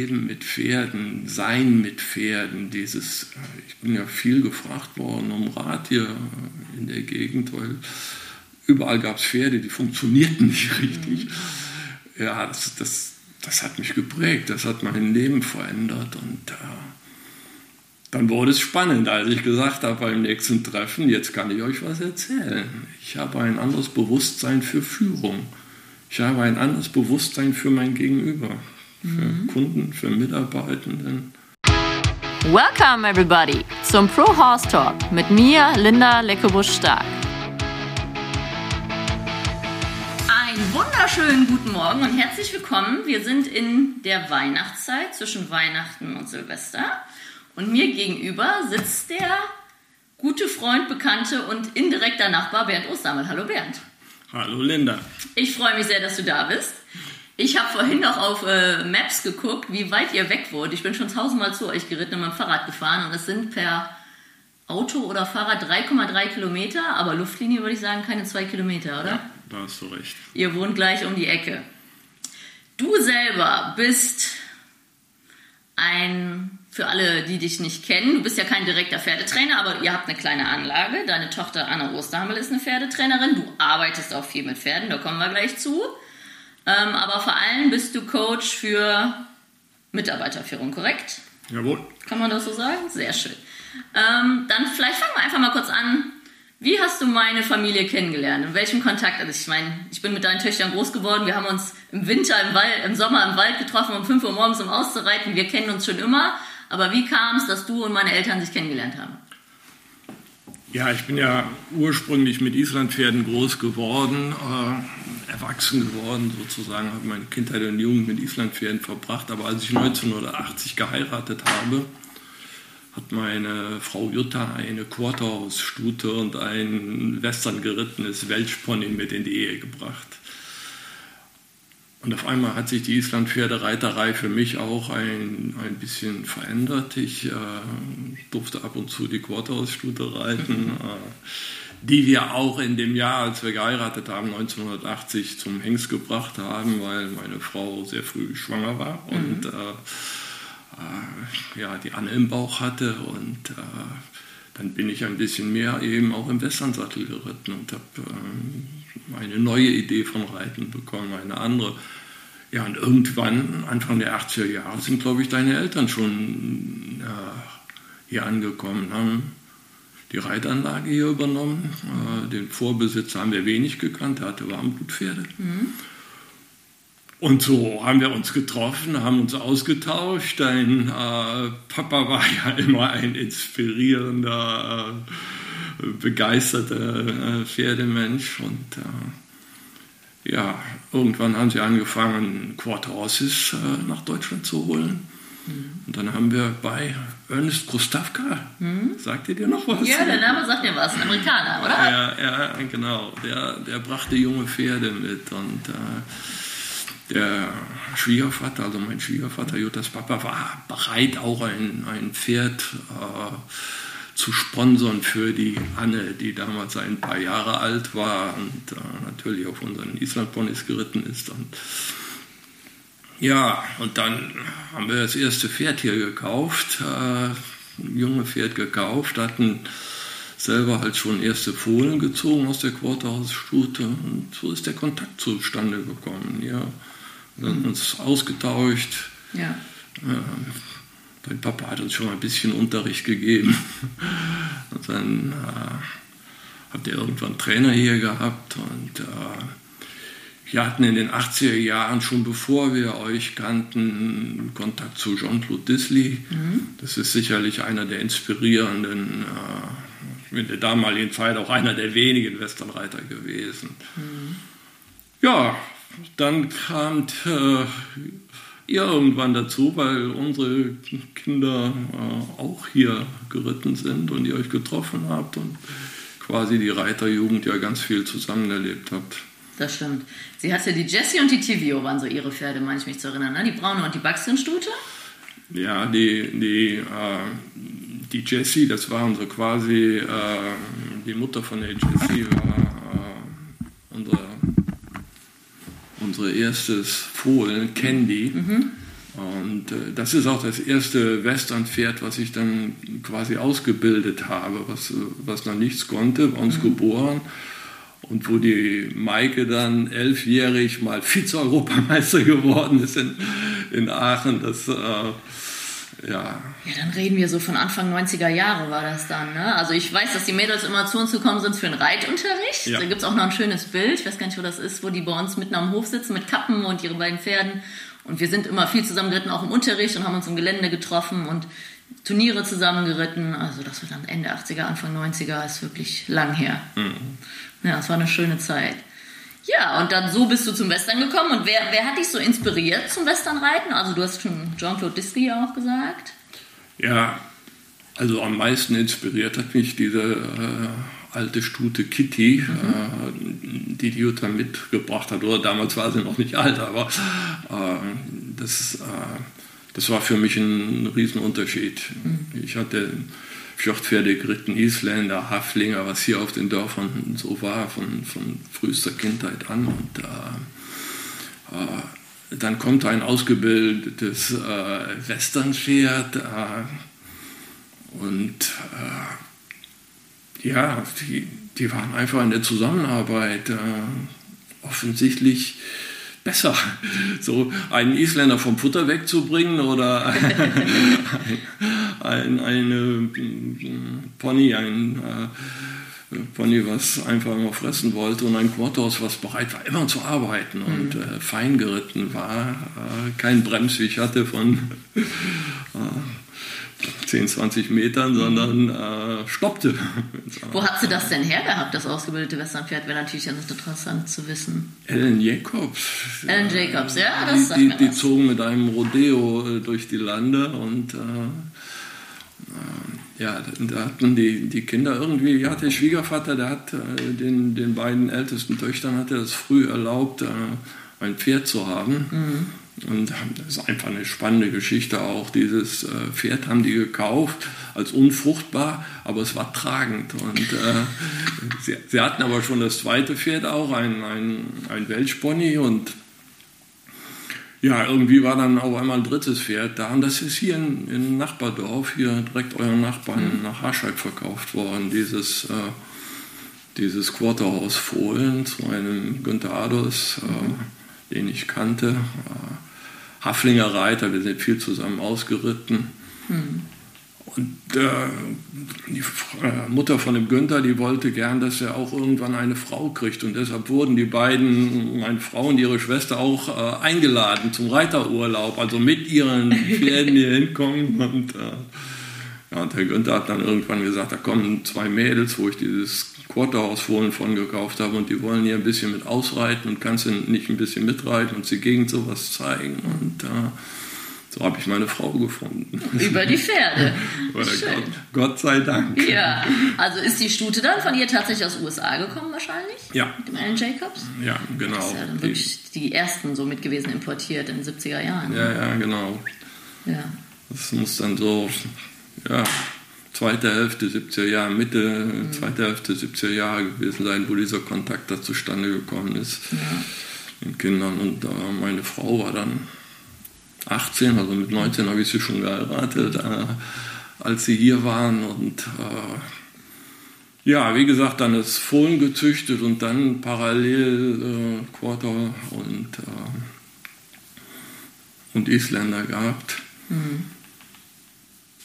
Leben mit Pferden, Sein mit Pferden, dieses, ich bin ja viel gefragt worden um Rat hier in der Gegend, weil überall gab es Pferde, die funktionierten nicht richtig. Mhm. Ja, das, das, das hat mich geprägt, das hat mein Leben verändert und äh, dann wurde es spannend, als ich gesagt habe beim nächsten Treffen, jetzt kann ich euch was erzählen. Ich habe ein anderes Bewusstsein für Führung. Ich habe ein anderes Bewusstsein für mein Gegenüber, für mhm. Kunden, für Mitarbeitenden. Welcome everybody zum Pro Horse Talk mit mir, Linda Leckebusch-Stark. Einen wunderschönen guten Morgen und herzlich willkommen. Wir sind in der Weihnachtszeit zwischen Weihnachten und Silvester. Und mir gegenüber sitzt der gute Freund, Bekannte und indirekter Nachbar Bernd Ostermann. Hallo Bernd. Hallo Linda. Ich freue mich sehr, dass du da bist. Ich habe vorhin noch auf äh, Maps geguckt, wie weit ihr weg wohnt. Ich bin schon tausendmal zu euch geritten und mit dem Fahrrad gefahren und es sind per Auto oder Fahrrad 3,3 Kilometer, aber Luftlinie würde ich sagen keine zwei Kilometer, oder? Ja, da hast du recht. Ihr wohnt gleich um die Ecke. Du selber bist ein für alle, die dich nicht kennen, du bist ja kein direkter Pferdetrainer, aber ihr habt eine kleine Anlage. Deine Tochter Anna Osterhammel ist eine Pferdetrainerin. Du arbeitest auch viel mit Pferden, da kommen wir gleich zu. Ähm, aber vor allem bist du Coach für Mitarbeiterführung, korrekt? Jawohl. Kann man das so sagen? Sehr schön. Ähm, dann vielleicht fangen wir einfach mal kurz an. Wie hast du meine Familie kennengelernt? In welchem Kontakt? Also ich meine, ich bin mit deinen Töchtern groß geworden. Wir haben uns im Winter, im, Wald, im Sommer im Wald getroffen um 5 Uhr morgens, um auszureiten. Wir kennen uns schon immer. Aber wie kam es, dass du und meine Eltern sich kennengelernt haben? Ja, ich bin ja ursprünglich mit Islandpferden groß geworden, äh, erwachsen geworden sozusagen, habe meine Kindheit und Jugend mit Islandpferden verbracht. Aber als ich 1980 geheiratet habe, hat meine Frau Jutta eine Quarterhaus-Stute und ein western gerittenes Welschpony mit in die Ehe gebracht. Und auf einmal hat sich die Islandpferdereiterei für mich auch ein, ein bisschen verändert. Ich äh, durfte ab und zu die Quarterhausstute reiten, mhm. äh, die wir auch in dem Jahr, als wir geheiratet haben, 1980 zum Hengst gebracht haben, weil meine Frau sehr früh schwanger war mhm. und äh, äh, ja, die Anne im Bauch hatte. Und äh, dann bin ich ein bisschen mehr eben auch im Westernsattel geritten und habe ähm, eine neue Idee von Reiten bekommen, eine andere. Ja, und irgendwann, Anfang der 80er Jahre, sind, glaube ich, deine Eltern schon äh, hier angekommen, haben die Reitanlage hier übernommen. Äh, den Vorbesitzer haben wir wenig gekannt, er hatte Warmblutpferde. Mhm. Und so haben wir uns getroffen, haben uns ausgetauscht. Dein äh, Papa war ja immer ein inspirierender, äh, begeisterter äh, Pferdemensch. Und äh, ja, irgendwann haben sie angefangen, Quarter Horses äh, nach Deutschland zu holen. Mhm. Und dann haben wir bei Ernest Krustawka, mhm. sagt ihr dir noch was? Ja, der Name sagt mir was, ein Amerikaner, oder? Ja, ja genau. Der, der brachte junge Pferde mit und äh, der Schwiegervater, also mein Schwiegervater Juttas Papa, war bereit, auch ein, ein Pferd äh, zu sponsern für die Anne, die damals ein paar Jahre alt war und äh, natürlich auf unseren Islandponys geritten ist. Und ja, und dann haben wir das erste Pferd hier gekauft, äh, ein junges Pferd gekauft, hatten selber halt schon erste Fohlen gezogen aus der Quarterhausstute und so ist der Kontakt zustande gekommen. Ja. Wir haben uns ausgetauscht. Ja. Dein Papa hat uns schon ein bisschen Unterricht gegeben. Und dann äh, habt ihr irgendwann Trainer hier gehabt und äh, wir hatten in den 80er Jahren schon bevor wir euch kannten Kontakt zu Jean-Claude Disley. Mhm. Das ist sicherlich einer der inspirierenden, äh, in der damaligen Zeit auch einer der wenigen Westernreiter gewesen. Mhm. Ja, dann kam äh, ihr irgendwann dazu, weil unsere Kinder äh, auch hier geritten sind und ihr euch getroffen habt und quasi die Reiterjugend ja ganz viel zusammen erlebt habt. Das stimmt. Sie hatte die Jessie und die Tivio waren so ihre Pferde, meine ich mich zu erinnern, ne? Die braune und die Baxton-Stute? Ja, die, die, äh, die Jessie, das waren so quasi, äh, die Mutter von der Jessie war äh, unsere unser erstes Fohlen, Candy. Mhm. Und äh, das ist auch das erste Westernpferd, was ich dann quasi ausgebildet habe, was, was noch nichts konnte, bei uns mhm. geboren. Und wo die Maike dann elfjährig mal Vize-Europameister geworden ist in, in Aachen, das äh, ja. Ja, dann reden wir so von Anfang 90er Jahre war das dann. Ne? Also ich weiß, dass die Mädels immer zu uns gekommen sind für einen Reitunterricht. Ja. Da gibt es auch noch ein schönes Bild, ich weiß gar nicht, wo das ist, wo die bei uns mitten am Hof sitzen mit Kappen und ihre beiden Pferden. Und wir sind immer viel zusammen geritten, auch im Unterricht und haben uns im Gelände getroffen und Turniere zusammen geritten. Also das war dann Ende 80er, Anfang 90er, ist wirklich lang her. Mhm. Ja, es war eine schöne Zeit. Ja, und dann so bist du zum Western gekommen. Und wer, wer hat dich so inspiriert zum Westernreiten? Also du hast schon Jean-Claude ja auch gesagt. Ja, also am meisten inspiriert hat mich diese äh, alte Stute Kitty, mhm. äh, die die Jutta mitgebracht hat. Oder damals war sie noch nicht alt, aber äh, das, das war für mich ein Riesenunterschied. Mhm. Ich hatte Fjordpferde geritten, Isländer, Haflinger, was hier auf den Dörfern so war, von, von frühester Kindheit an. Und äh, äh, dann kommt ein ausgebildetes äh, Westernpferd äh, und äh, ja, die, die waren einfach in der Zusammenarbeit äh, offensichtlich besser, so einen Isländer vom Futter wegzubringen oder ein, eine Pony, ein äh, Pony, was einfach immer fressen wollte und ein Quartos, was bereit war, immer zu arbeiten und mhm. äh, fein geritten war, äh, kein Bremsweg hatte von äh, 10, 20 Metern, sondern äh, stoppte. Wo hat sie das denn hergehabt, das ausgebildete Westernpferd? Wäre natürlich ganz interessant zu wissen. Ellen Jacobs. Ellen Jacobs, ja, das die, die, die zogen mit einem Rodeo äh, durch die Lande und äh, äh, ja, da hatten die, die Kinder irgendwie, ja, der Schwiegervater, der hat äh, den, den beiden ältesten Töchtern hat er es früh erlaubt, ein Pferd zu haben. Mhm. Und das ist einfach eine spannende Geschichte auch. Dieses äh, Pferd haben die gekauft als unfruchtbar, aber es war tragend. Und äh, sie, sie, hatten aber schon das zweite Pferd auch, ein, ein, ein Welschpony. Und ja, irgendwie war dann auch einmal ein drittes Pferd da. Und das ist hier in, in Nachbardorf, hier direkt euren Nachbarn mhm. nach Harscheid verkauft worden. Dieses, äh, dieses Quarterhaus Fohlen zu einem Günther Adolfs. Äh, den ich kannte. Äh, Haflinger Reiter, wir sind viel zusammen ausgeritten. Mhm. Und äh, die Mutter von dem Günther, die wollte gern, dass er auch irgendwann eine Frau kriegt. Und deshalb wurden die beiden, meine Frau und ihre Schwester, auch äh, eingeladen zum Reiterurlaub, also mit ihren Pferden hier hinkommen. Und, äh, ja, und der Günther hat dann irgendwann gesagt, da kommen zwei Mädels, wo ich dieses Quarterhausfohlen von gekauft habe und die wollen hier ein bisschen mit ausreiten und kannst du nicht ein bisschen mitreiten und sie gegen sowas zeigen. Und äh, so habe ich meine Frau gefunden. Über die Pferde. Gott, Gott, sei Dank. Ja, also ist die Stute dann von ihr tatsächlich aus USA gekommen wahrscheinlich? Ja. Mit dem Alan Jacobs? Ja, genau. Das ist ja dann wirklich die, die ersten so mit gewesen importiert in den 70er Jahren. Ja, ja, genau. Ja. Das muss dann so, ja, zweite Hälfte 70er Jahre, Mitte, mhm. zweite Hälfte 70er Jahre gewesen sein, wo dieser Kontakt da zustande gekommen ist ja. den Kindern. Und äh, meine Frau war dann 18, also mit 19 habe ich sie schon geheiratet, äh, als sie hier waren. Und äh, ja, wie gesagt, dann ist Fohlen gezüchtet und dann parallel äh, Quarter und, äh, und Isländer gehabt. Mhm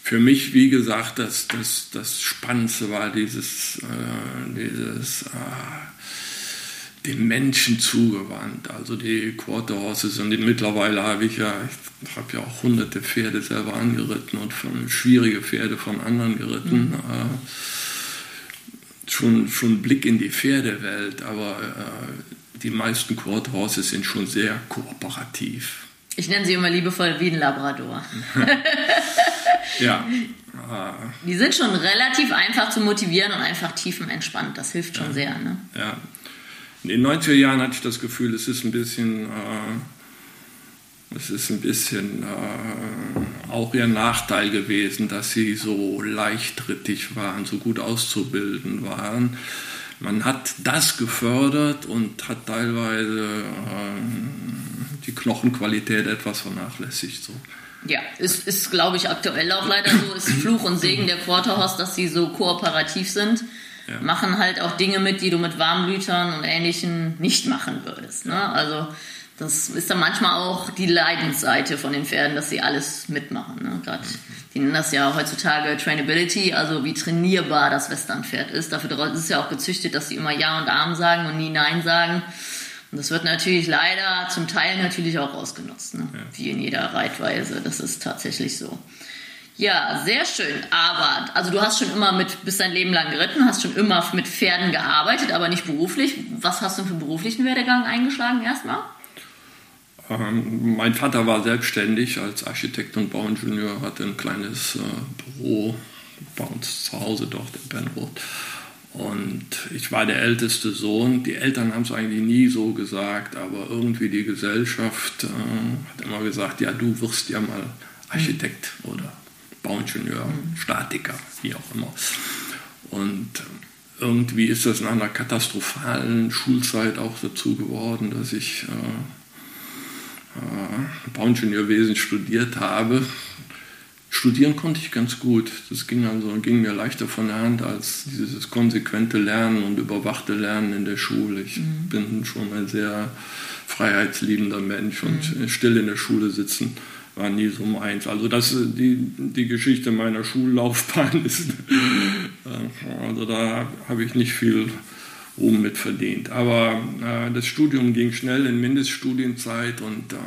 für mich, wie gesagt, das, das, das Spannendste war dieses, äh, dieses äh, dem Menschen zugewandt. Also die Quarter Horses und die, mittlerweile habe ich ja, ich habe ja auch hunderte Pferde selber angeritten und von, schwierige Pferde von anderen geritten. Mhm. Äh, schon, schon Blick in die Pferdewelt, aber äh, die meisten Quarter Horses sind schon sehr kooperativ. Ich nenne sie immer liebevoll wie ein Labrador. Ja. Die sind schon relativ einfach zu motivieren und einfach tiefenentspannt. Das hilft schon ja. sehr. Ne? Ja. In den 90er Jahren hatte ich das Gefühl, es ist ein bisschen, äh, es ist ein bisschen äh, auch ihr Nachteil gewesen, dass sie so leichtrittig waren, so gut auszubilden waren. Man hat das gefördert und hat teilweise äh, die Knochenqualität etwas vernachlässigt. So. Ja, ist, ist glaube ich, aktuell auch leider so. Ist Fluch und Segen der Quarterhorse, dass sie so kooperativ sind. Ja. Machen halt auch Dinge mit, die du mit Warmblütern und Ähnlichem nicht machen würdest. Ne? Also das ist dann manchmal auch die Leidensseite von den Pferden, dass sie alles mitmachen. Ne? Gerade die nennen das ja heutzutage Trainability, also wie trainierbar das Westernpferd ist. Dafür ist es ja auch gezüchtet, dass sie immer Ja und Arm sagen und nie Nein sagen. Und das wird natürlich leider zum Teil natürlich auch ausgenutzt, ne? Ja. wie in jeder Reitweise. Das ist tatsächlich so. Ja, sehr schön. Aber, also du hast schon immer mit, bist dein Leben lang geritten, hast schon immer mit Pferden gearbeitet, aber nicht beruflich. Was hast du für einen beruflichen Werdegang eingeschlagen erstmal? Ähm, mein Vater war selbstständig als Architekt und Bauingenieur, hatte ein kleines äh, Büro bei uns zu Hause dort in Benroth. Und ich war der älteste Sohn. Die Eltern haben es eigentlich nie so gesagt, aber irgendwie die Gesellschaft äh, hat immer gesagt, ja, du wirst ja mal Architekt oder Bauingenieur, mhm. Statiker, wie auch immer. Und irgendwie ist das nach einer katastrophalen Schulzeit auch dazu geworden, dass ich äh, äh, Bauingenieurwesen studiert habe. Studieren konnte ich ganz gut. Das ging, also, ging mir leichter von der Hand als dieses konsequente Lernen und überwachte Lernen in der Schule. Ich mhm. bin schon ein sehr freiheitsliebender Mensch und mhm. still in der Schule sitzen war nie so meins. Also das die, die Geschichte meiner Schullaufbahn ist, äh, also da habe ich nicht viel Ruhm mit verdient. Aber äh, das Studium ging schnell in Mindeststudienzeit und äh,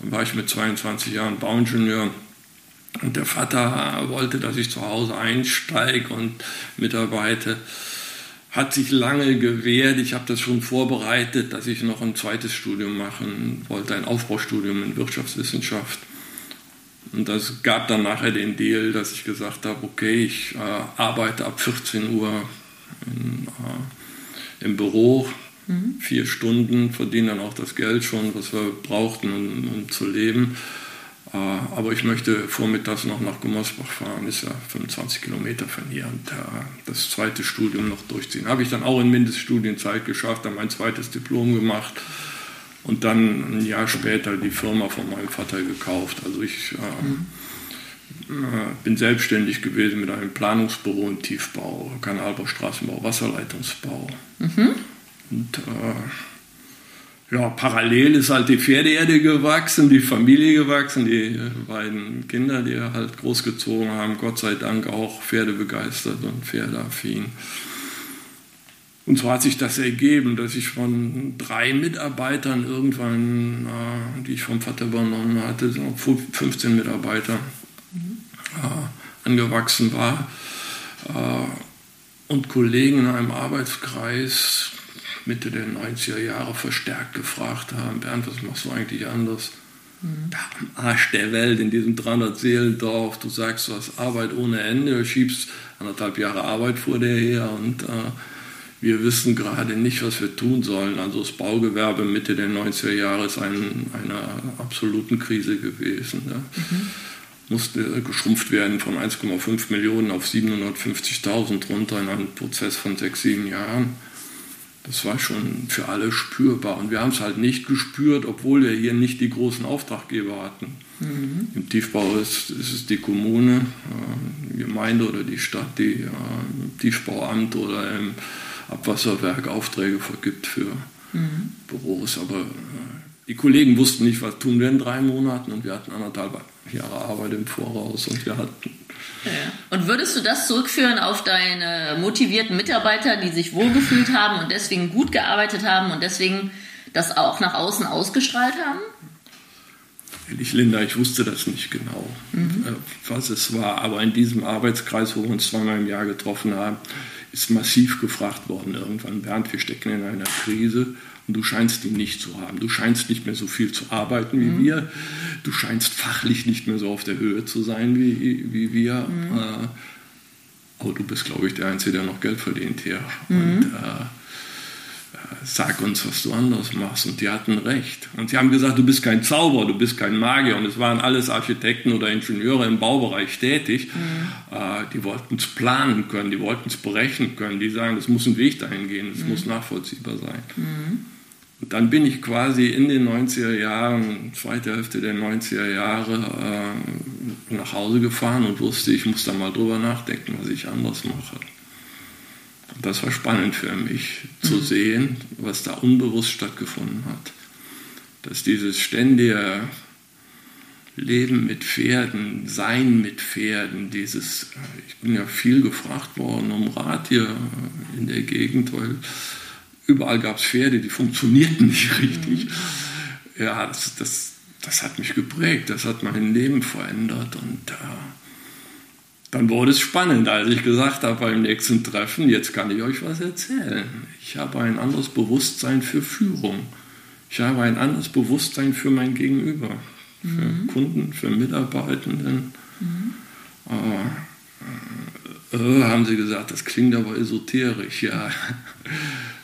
dann war ich mit 22 Jahren Bauingenieur. Und der Vater wollte, dass ich zu Hause einsteige und mitarbeite. Hat sich lange gewehrt. Ich habe das schon vorbereitet, dass ich noch ein zweites Studium machen wollte, ein Aufbaustudium in Wirtschaftswissenschaft. Und das gab dann nachher den Deal, dass ich gesagt habe, okay, ich äh, arbeite ab 14 Uhr in, äh, im Büro, mhm. vier Stunden, verdienen dann auch das Geld schon, was wir brauchten, um, um zu leben. Äh, aber ich möchte vormittags noch nach Gummersbach fahren, ist ja 25 Kilometer von hier und äh, das zweite Studium noch durchziehen. Habe ich dann auch in Mindeststudienzeit geschafft, dann mein zweites Diplom gemacht und dann ein Jahr später die Firma von meinem Vater gekauft. Also ich äh, mhm. Äh, bin selbstständig gewesen mit einem Planungsbüro im Tiefbau, Kanalbau, Straßenbau, Wasserleitungsbau. Mhm. Und äh, ja, parallel ist halt die Pferdeerde gewachsen, die Familie gewachsen, die beiden Kinder, die halt großgezogen haben, Gott sei Dank auch pferdebegeistert und pferdeaffin. Und so hat sich das ergeben, dass ich von drei Mitarbeitern irgendwann, äh, die ich vom Vater übernommen hatte, 15 Mitarbeiter, äh, angewachsen war äh, und Kollegen in einem Arbeitskreis Mitte der 90er Jahre verstärkt gefragt haben, Bernd, was machst du eigentlich anders? Mhm. Da am Arsch der Welt, in diesem 300-Seelendorf, du sagst, du hast Arbeit ohne Ende, du schiebst anderthalb Jahre Arbeit vor dir her und äh, wir wissen gerade nicht, was wir tun sollen. Also das Baugewerbe Mitte der 90er Jahre ist in einer absoluten Krise gewesen. Ne? Mhm musste geschrumpft werden von 1,5 Millionen auf 750.000 runter in einem Prozess von sechs, sieben Jahren. Das war schon für alle spürbar. Und wir haben es halt nicht gespürt, obwohl wir hier nicht die großen Auftraggeber hatten. Mhm. Im Tiefbau ist, ist, es die Kommune, äh, die Gemeinde oder die Stadt, die äh, im Tiefbauamt oder im Abwasserwerk Aufträge vergibt für mhm. Büros. Aber äh, die Kollegen wussten nicht, was tun wir in drei Monaten und wir hatten anderthalb Jahre Arbeit im Voraus und wir hatten. Ja. Und würdest du das zurückführen auf deine motivierten Mitarbeiter, die sich wohlgefühlt haben und deswegen gut gearbeitet haben und deswegen das auch nach außen ausgestrahlt haben? Ehrlich, Linda, ich wusste das nicht genau, mhm. Äh, was es war. Aber in diesem Arbeitskreis, wo wir uns zweimal im Jahr getroffen haben, ist massiv gefragt worden irgendwann, Bernd, wir stecken in einer Krise und du scheinst ihn nicht zu haben. Du scheinst nicht mehr so viel zu arbeiten wie mhm. wir. Du scheinst fachlich nicht mehr so auf der Höhe zu sein wie, wie wir. Mhm. Äh, aber du bist, glaube ich, der Einzige, der noch Geld verdient hier. Mhm. Und äh, sag uns, was du anders machst. Und die hatten recht. Und sie haben gesagt, du bist kein Zauberer, du bist kein Magier. Und es waren alles Architekten oder Ingenieure im Baubereich tätig. Mhm. Äh, die wollten es planen können, die wollten es berechnen können. Die sagen, es muss ein Weg dahin gehen, es mhm. muss nachvollziehbar sein. Mhm. Und dann bin ich quasi in den 90er Jahren, zweite Hälfte der 90er Jahre, äh, nach Hause gefahren und wusste, ich muss da mal drüber nachdenken, was ich anders mache. Und das war spannend für mich zu mhm. sehen, was da unbewusst stattgefunden hat. Dass dieses ständige Leben mit Pferden, Sein mit Pferden, dieses, ich bin ja viel gefragt worden um Rat hier in der Gegend, weil überall gab es Pferde, die funktionierten nicht richtig. Ja, das, das, das hat mich geprägt, das hat mein Leben verändert und äh, dann wurde es spannend, als ich gesagt habe beim nächsten Treffen, jetzt kann ich euch was erzählen. Ich habe ein anderes Bewusstsein für Führung. Ich habe ein anderes Bewusstsein für mein Gegenüber, für mhm. Kunden, für Mitarbeitenden. Mhm. Äh, äh, haben sie gesagt, das klingt aber esoterisch. Ja,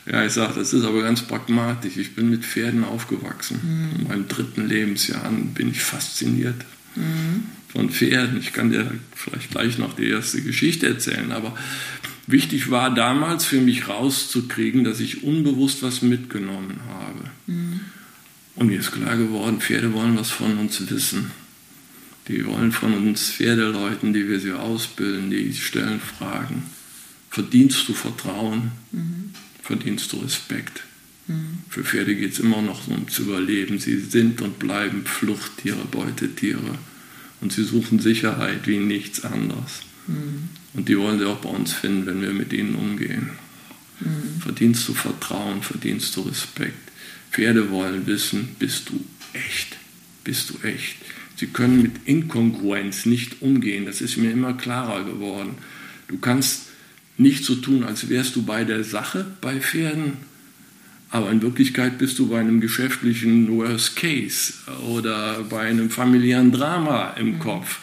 ja ich sage, das ist aber ganz pragmatisch. Ich bin mit Pferden aufgewachsen. Mhm. In meinem dritten Lebensjahr bin ich fasziniert. Mhm von Pferden. Ich kann dir vielleicht gleich noch die erste Geschichte erzählen, aber wichtig war damals für mich rauszukriegen, dass ich unbewusst was mitgenommen habe. Mhm. Und mir ist klar geworden, Pferde wollen was von uns wissen. Die wollen von uns Pferdeleuten, die wir sie ausbilden, die stellen Fragen. Verdienst du Vertrauen? Mhm. Verdienst du Respekt? Mhm. Für Pferde geht es immer noch ums Überleben. Sie sind und bleiben Fluchttiere, Beutetiere. Und sie suchen Sicherheit wie nichts anderes. Mhm. Und die wollen sie auch bei uns finden, wenn wir mit ihnen umgehen. Mhm. Verdienst du Vertrauen, verdienst du Respekt. Pferde wollen wissen, bist du echt? Bist du echt? Sie können mit Inkongruenz nicht umgehen. Das ist mir immer klarer geworden. Du kannst nicht so tun, als wärst du bei der Sache bei Pferden aber in Wirklichkeit bist du bei einem geschäftlichen Worst Case oder bei einem familiären Drama im mhm. Kopf.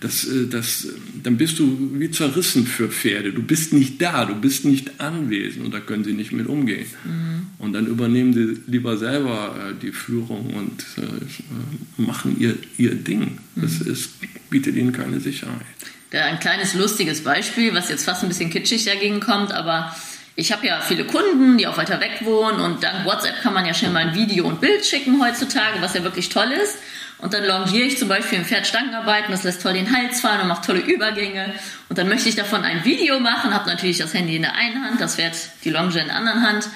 Das, äh, das, dann bist du wie zerrissen für Pferde. Du bist nicht da, du bist nicht anwesend und da können sie nicht mit umgehen. Mhm. Und dann übernehmen sie lieber selber äh, die Führung und äh, machen ihr, ihr Ding. Das mhm. ist, bietet ihnen keine Sicherheit. Ein kleines lustiges Beispiel, was jetzt fast ein bisschen kitschig dagegen kommt, aber ich habe ja viele Kunden, die auch weiter weg wohnen und dank WhatsApp kann man ja schnell mal ein Video und Bild schicken heutzutage, was ja wirklich toll ist. Und dann longiere ich zum Beispiel im Pferd Stangenarbeiten, das lässt toll den Hals fallen und macht tolle Übergänge. Und dann möchte ich davon ein Video machen, habe natürlich das Handy in der einen Hand, das Pferd die Longe in der anderen Hand.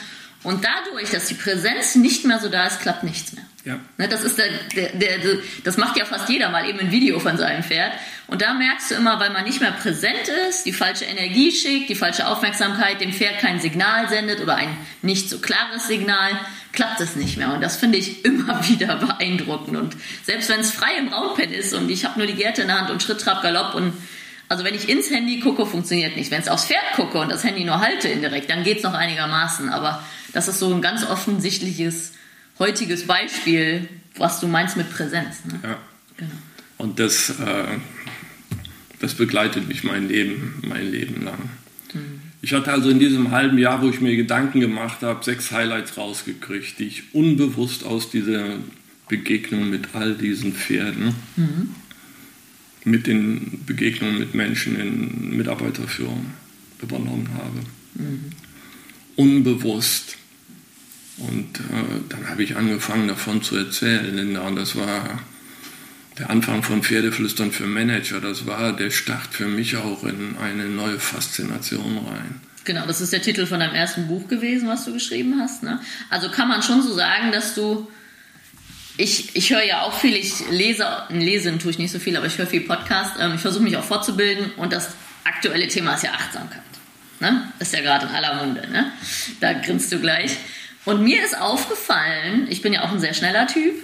Und dadurch, dass die Präsenz nicht mehr so da ist, klappt nichts mehr. Ja. Ne, das, ist der, der, der, das macht ja fast jeder mal eben ein Video von seinem Pferd. Und da merkst du immer, weil man nicht mehr präsent ist, die falsche Energie schickt, die falsche Aufmerksamkeit, dem Pferd kein Signal sendet oder ein nicht so klares Signal, klappt es nicht mehr. Und das finde ich immer wieder beeindruckend. Und selbst wenn es frei im Raumpen ist und ich habe nur die Gerte in der Hand und Schritt, Trab, Galopp und also wenn ich ins Handy gucke, funktioniert nicht. Wenn es aufs Pferd gucke und das Handy nur halte indirekt, dann geht es noch einigermaßen. Aber das ist so ein ganz offensichtliches heutiges Beispiel, was du meinst mit Präsenz. Ne? Ja. Genau. Und das, äh, das begleitet mich mein Leben, mein Leben lang. Mhm. Ich hatte also in diesem halben Jahr, wo ich mir Gedanken gemacht habe, sechs Highlights rausgekriegt, die ich unbewusst aus dieser Begegnung mit all diesen Pferden, mhm. mit den Begegnungen mit Menschen in Mitarbeiterführung übernommen habe. Mhm. Unbewusst. Und äh, dann habe ich angefangen davon zu erzählen. Linda. Und das war der Anfang von Pferdeflüstern für Manager. Das war der Start für mich auch in eine neue Faszination rein. Genau, das ist der Titel von deinem ersten Buch gewesen, was du geschrieben hast. Ne? Also kann man schon so sagen, dass du. Ich, ich höre ja auch viel, ich lese, lesen tue ich nicht so viel, aber ich höre viel Podcast. Ähm, ich versuche mich auch fortzubilden und das aktuelle Thema ist ja Achtsamkeit. Ne? Ist ja gerade in aller Munde. Ne? Da grinst du gleich. Und mir ist aufgefallen, ich bin ja auch ein sehr schneller Typ,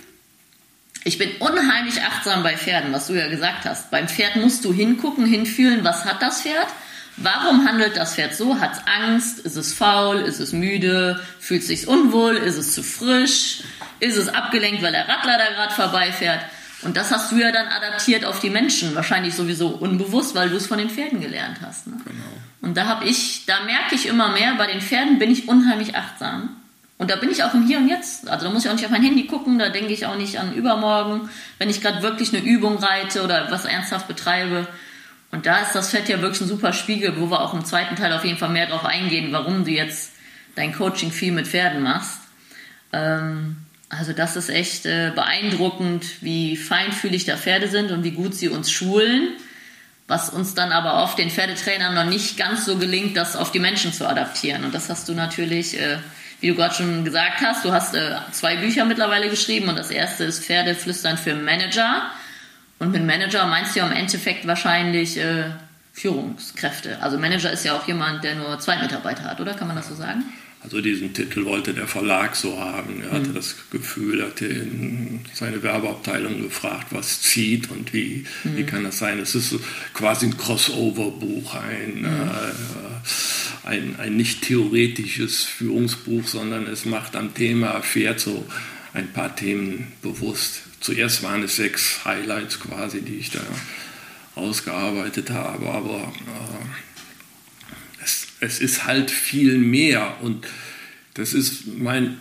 ich bin unheimlich achtsam bei Pferden, was du ja gesagt hast. Beim Pferd musst du hingucken, hinfühlen, was hat das Pferd? Warum handelt das Pferd so? Hat es Angst? Ist es faul? Ist es müde? Fühlt es sich unwohl? Ist es zu frisch? Ist es abgelenkt, weil der Radler da gerade vorbeifährt? Und das hast du ja dann adaptiert auf die Menschen, wahrscheinlich sowieso unbewusst, weil du es von den Pferden gelernt hast. Ne? Genau. Und da habe ich, da merke ich immer mehr, bei den Pferden bin ich unheimlich achtsam Und da bin ich auch im Hier und Jetzt. Also da muss ich auch nicht auf mein Handy gucken, da denke ich auch nicht an übermorgen, wenn ich gerade wirklich eine Übung reite oder was ernsthaft betreibe. Und da ist das Fett ja wirklich ein super Spiegel, wo wir auch im zweiten Teil auf jeden Fall mehr drauf eingehen, warum du jetzt dein Coaching viel mit Pferden machst. Ähm, also das ist echt äh, beeindruckend, wie feinfühlig da Pferde sind und wie gut sie uns schulen, was uns dann aber oft den Pferdetrainern noch nicht ganz so gelingt, das auf die Menschen zu adaptieren. Und das hast du natürlich, äh, wie du gerade schon gesagt hast, du hast äh, zwei Bücher mittlerweile geschrieben und das erste ist Pferdeflüstern für Manager. Und mit Manager meinst du ja im Endeffekt wahrscheinlich äh, Führungskräfte. Also Manager ist ja auch jemand, der nur zwei Mitarbeiter hat, oder? Kann man das so sagen? Also diesen Titel wollte der Verlag so haben. Er hatte mhm. das Gefühl, er hatte seine Werbeabteilung gefragt, was zieht und wie, mhm. wie kann das sein. Es ist quasi ein Crossover-Buch, ein, mhm. äh, ein, ein nicht theoretisches Führungsbuch, sondern es macht am Thema Pferd so ein paar Themen bewusst. Zuerst waren es sechs Highlights quasi, die ich da ausgearbeitet habe, aber äh, es ist halt viel mehr und das ist mein,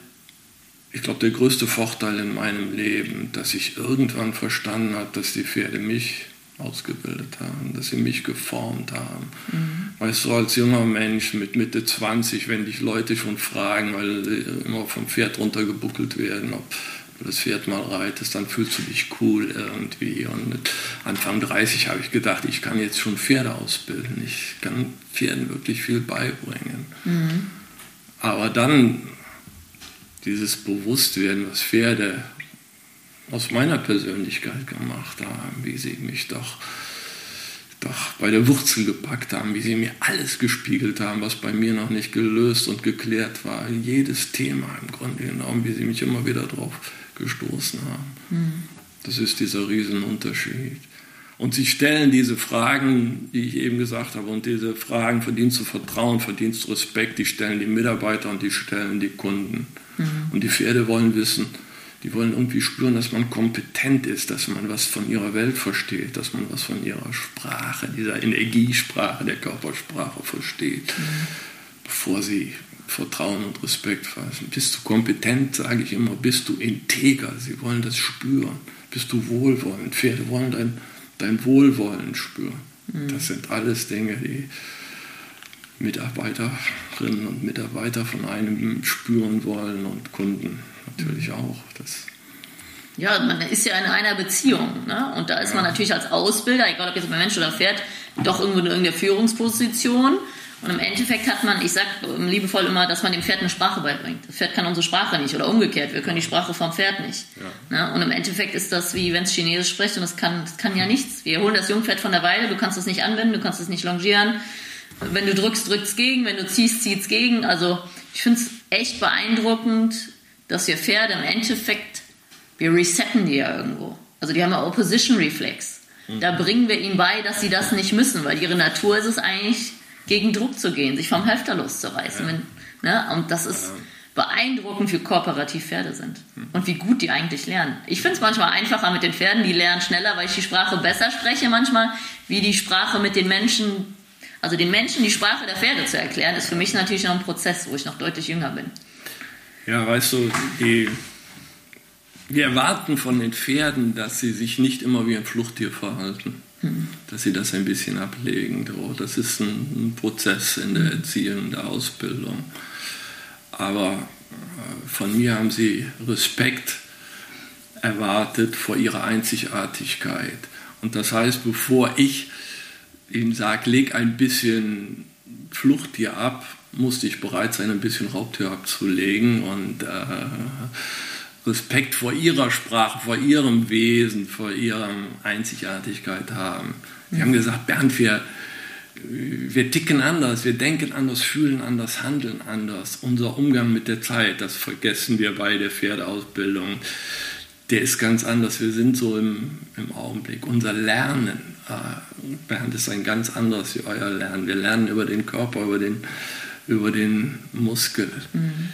ich glaube, der größte Vorteil in meinem Leben, dass ich irgendwann verstanden habe, dass die Pferde mich ausgebildet haben, dass sie mich geformt haben. Mhm. Weißt du, als junger Mensch mit Mitte 20, wenn dich Leute schon fragen, weil sie immer vom Pferd runtergebuckelt werden, ob das Pferd mal reitest, dann fühlst du dich cool irgendwie. Und mit Anfang 30 habe ich gedacht, ich kann jetzt schon Pferde ausbilden. Ich kann Pferden wirklich viel beibringen. Mhm. Aber dann dieses Bewusstwerden, was Pferde aus meiner Persönlichkeit gemacht haben, wie sie mich doch, doch bei der Wurzel gepackt haben, wie sie mir alles gespiegelt haben, was bei mir noch nicht gelöst und geklärt war. Jedes Thema im Grunde genommen, wie sie mich immer wieder drauf gestoßen haben. Mhm. Das ist dieser Riesenunterschied. Und sie stellen diese Fragen, die ich eben gesagt habe, und diese Fragen, verdienst du Vertrauen, verdienst du Respekt, die stellen die Mitarbeiter und die stellen die Kunden. Mhm. Und die Pferde wollen wissen, die wollen irgendwie spüren, dass man kompetent ist, dass man was von ihrer Welt versteht, dass man was von ihrer Sprache, dieser Energiesprache, der Körpersprache versteht, mhm. bevor sie Vertrauen und Respekt fassen. Bist du kompetent, sage ich immer, bist du integer. Sie wollen das spüren. Bist du wohlwollend. Pferde wollen dein, dein Wohlwollen spüren. Mhm. Das sind alles Dinge, die Mitarbeiterinnen und Mitarbeiter von einem spüren wollen und Kunden natürlich mhm. auch. Das ja, man ist ja in einer Beziehung. Ne? Und da ist ja. man natürlich als Ausbilder, egal ob jetzt ein Mensch oder Pferd, doch irgendwo in irgendeiner Führungsposition. Und im Endeffekt hat man, ich sage liebevoll immer, dass man dem Pferd eine Sprache beibringt. Das Pferd kann unsere Sprache nicht oder umgekehrt, wir können die Sprache vom Pferd nicht. Ja. Ne? Und im Endeffekt ist das wie wenn es Chinesisch spricht und das kann, das kann ja nichts. Wir holen das Jungpferd von der Weide, du kannst es nicht anwenden, du kannst es nicht longieren. Wenn du drückst, drückt es gegen, wenn du ziehst, zieht es gegen. Also ich finde es echt beeindruckend, dass wir Pferde im Endeffekt, wir resetten die ja irgendwo. Also die haben ja Opposition Reflex. Mhm. Da bringen wir ihnen bei, dass sie das nicht müssen, weil ihre Natur ist es eigentlich, gegen Druck zu gehen, sich vom Halfter loszureißen. Ja. Wenn, ne? Und das ist beeindruckend, wie kooperativ Pferde sind und wie gut die eigentlich lernen. Ich finde es manchmal einfacher mit den Pferden, die lernen schneller, weil ich die Sprache besser spreche manchmal, wie die Sprache mit den Menschen, also den Menschen die Sprache der Pferde zu erklären, ist für mich natürlich noch ein Prozess, wo ich noch deutlich jünger bin. Ja, weißt du, die, wir erwarten von den Pferden, dass sie sich nicht immer wie ein Fluchttier verhalten dass sie das ein bisschen ablegen. Das ist ein, Prozess in der Erziehung, in der Ausbildung. Aber äh, von mir haben sie Respekt erwartet vor ihrer Einzigartigkeit. Und das heißt, bevor ich ihnen sage, leg ein bisschen Fluchttier ab, musste ich bereit sein, ein bisschen Raubtier abzulegen und äh, Respekt vor ihrer Sprache, vor ihrem Wesen, vor ihrer Einzigartigkeit haben. Wir haben gesagt, Bernd, wir, wir ticken anders, wir denken anders, fühlen anders, handeln anders. Unser Umgang mit der Zeit, das vergessen wir bei der Pferdeausbildung, der ist ganz anders. Wir sind so im, im Augenblick. Unser Lernen, äh, Bernd, ist ein ganz anderes wie euer Lernen. Wir lernen über den Körper, über den, über den Muskel. Mhm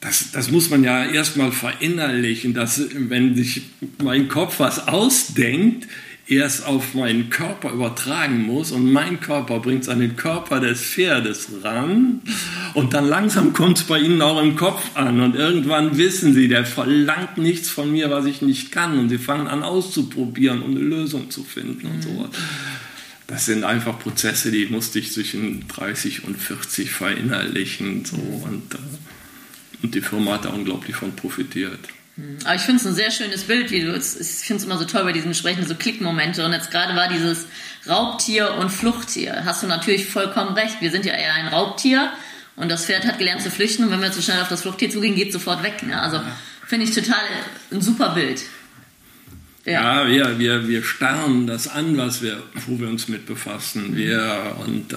das, das muss man ja erstmal verinnerlichen, dass wenn sich mein Kopf was ausdenkt, erst auf meinen Körper übertragen muss und mein Körper bringt es an den Körper des Pferdes ran und dann langsam kommt es bei ihnen auch im Kopf an und irgendwann wissen sie, der verlangt nichts von mir, was ich nicht kann und sie fangen an auszuprobieren, um eine Lösung zu finden und so. Das sind einfach Prozesse, die musste ich zwischen 30 und 40 verinnerlichen so und, äh, und die Firma hat da unglaublich von profitiert. Aber ich finde es ein sehr schönes Bild, wie du Ich finde es immer so toll bei diesen Gesprächen, so Klickmomente. Und jetzt gerade war dieses Raubtier und Fluchttier. Hast du natürlich vollkommen recht. Wir sind ja eher ein Raubtier und das Pferd hat gelernt zu flüchten. Und wenn wir zu schnell auf das Fluchttier zugehen, geht es sofort weg. Ne? Also finde ich total ein super Bild. Ja, ja wir, wir, wir starren das an, was wir, wo wir uns mit befassen. Wir, und äh,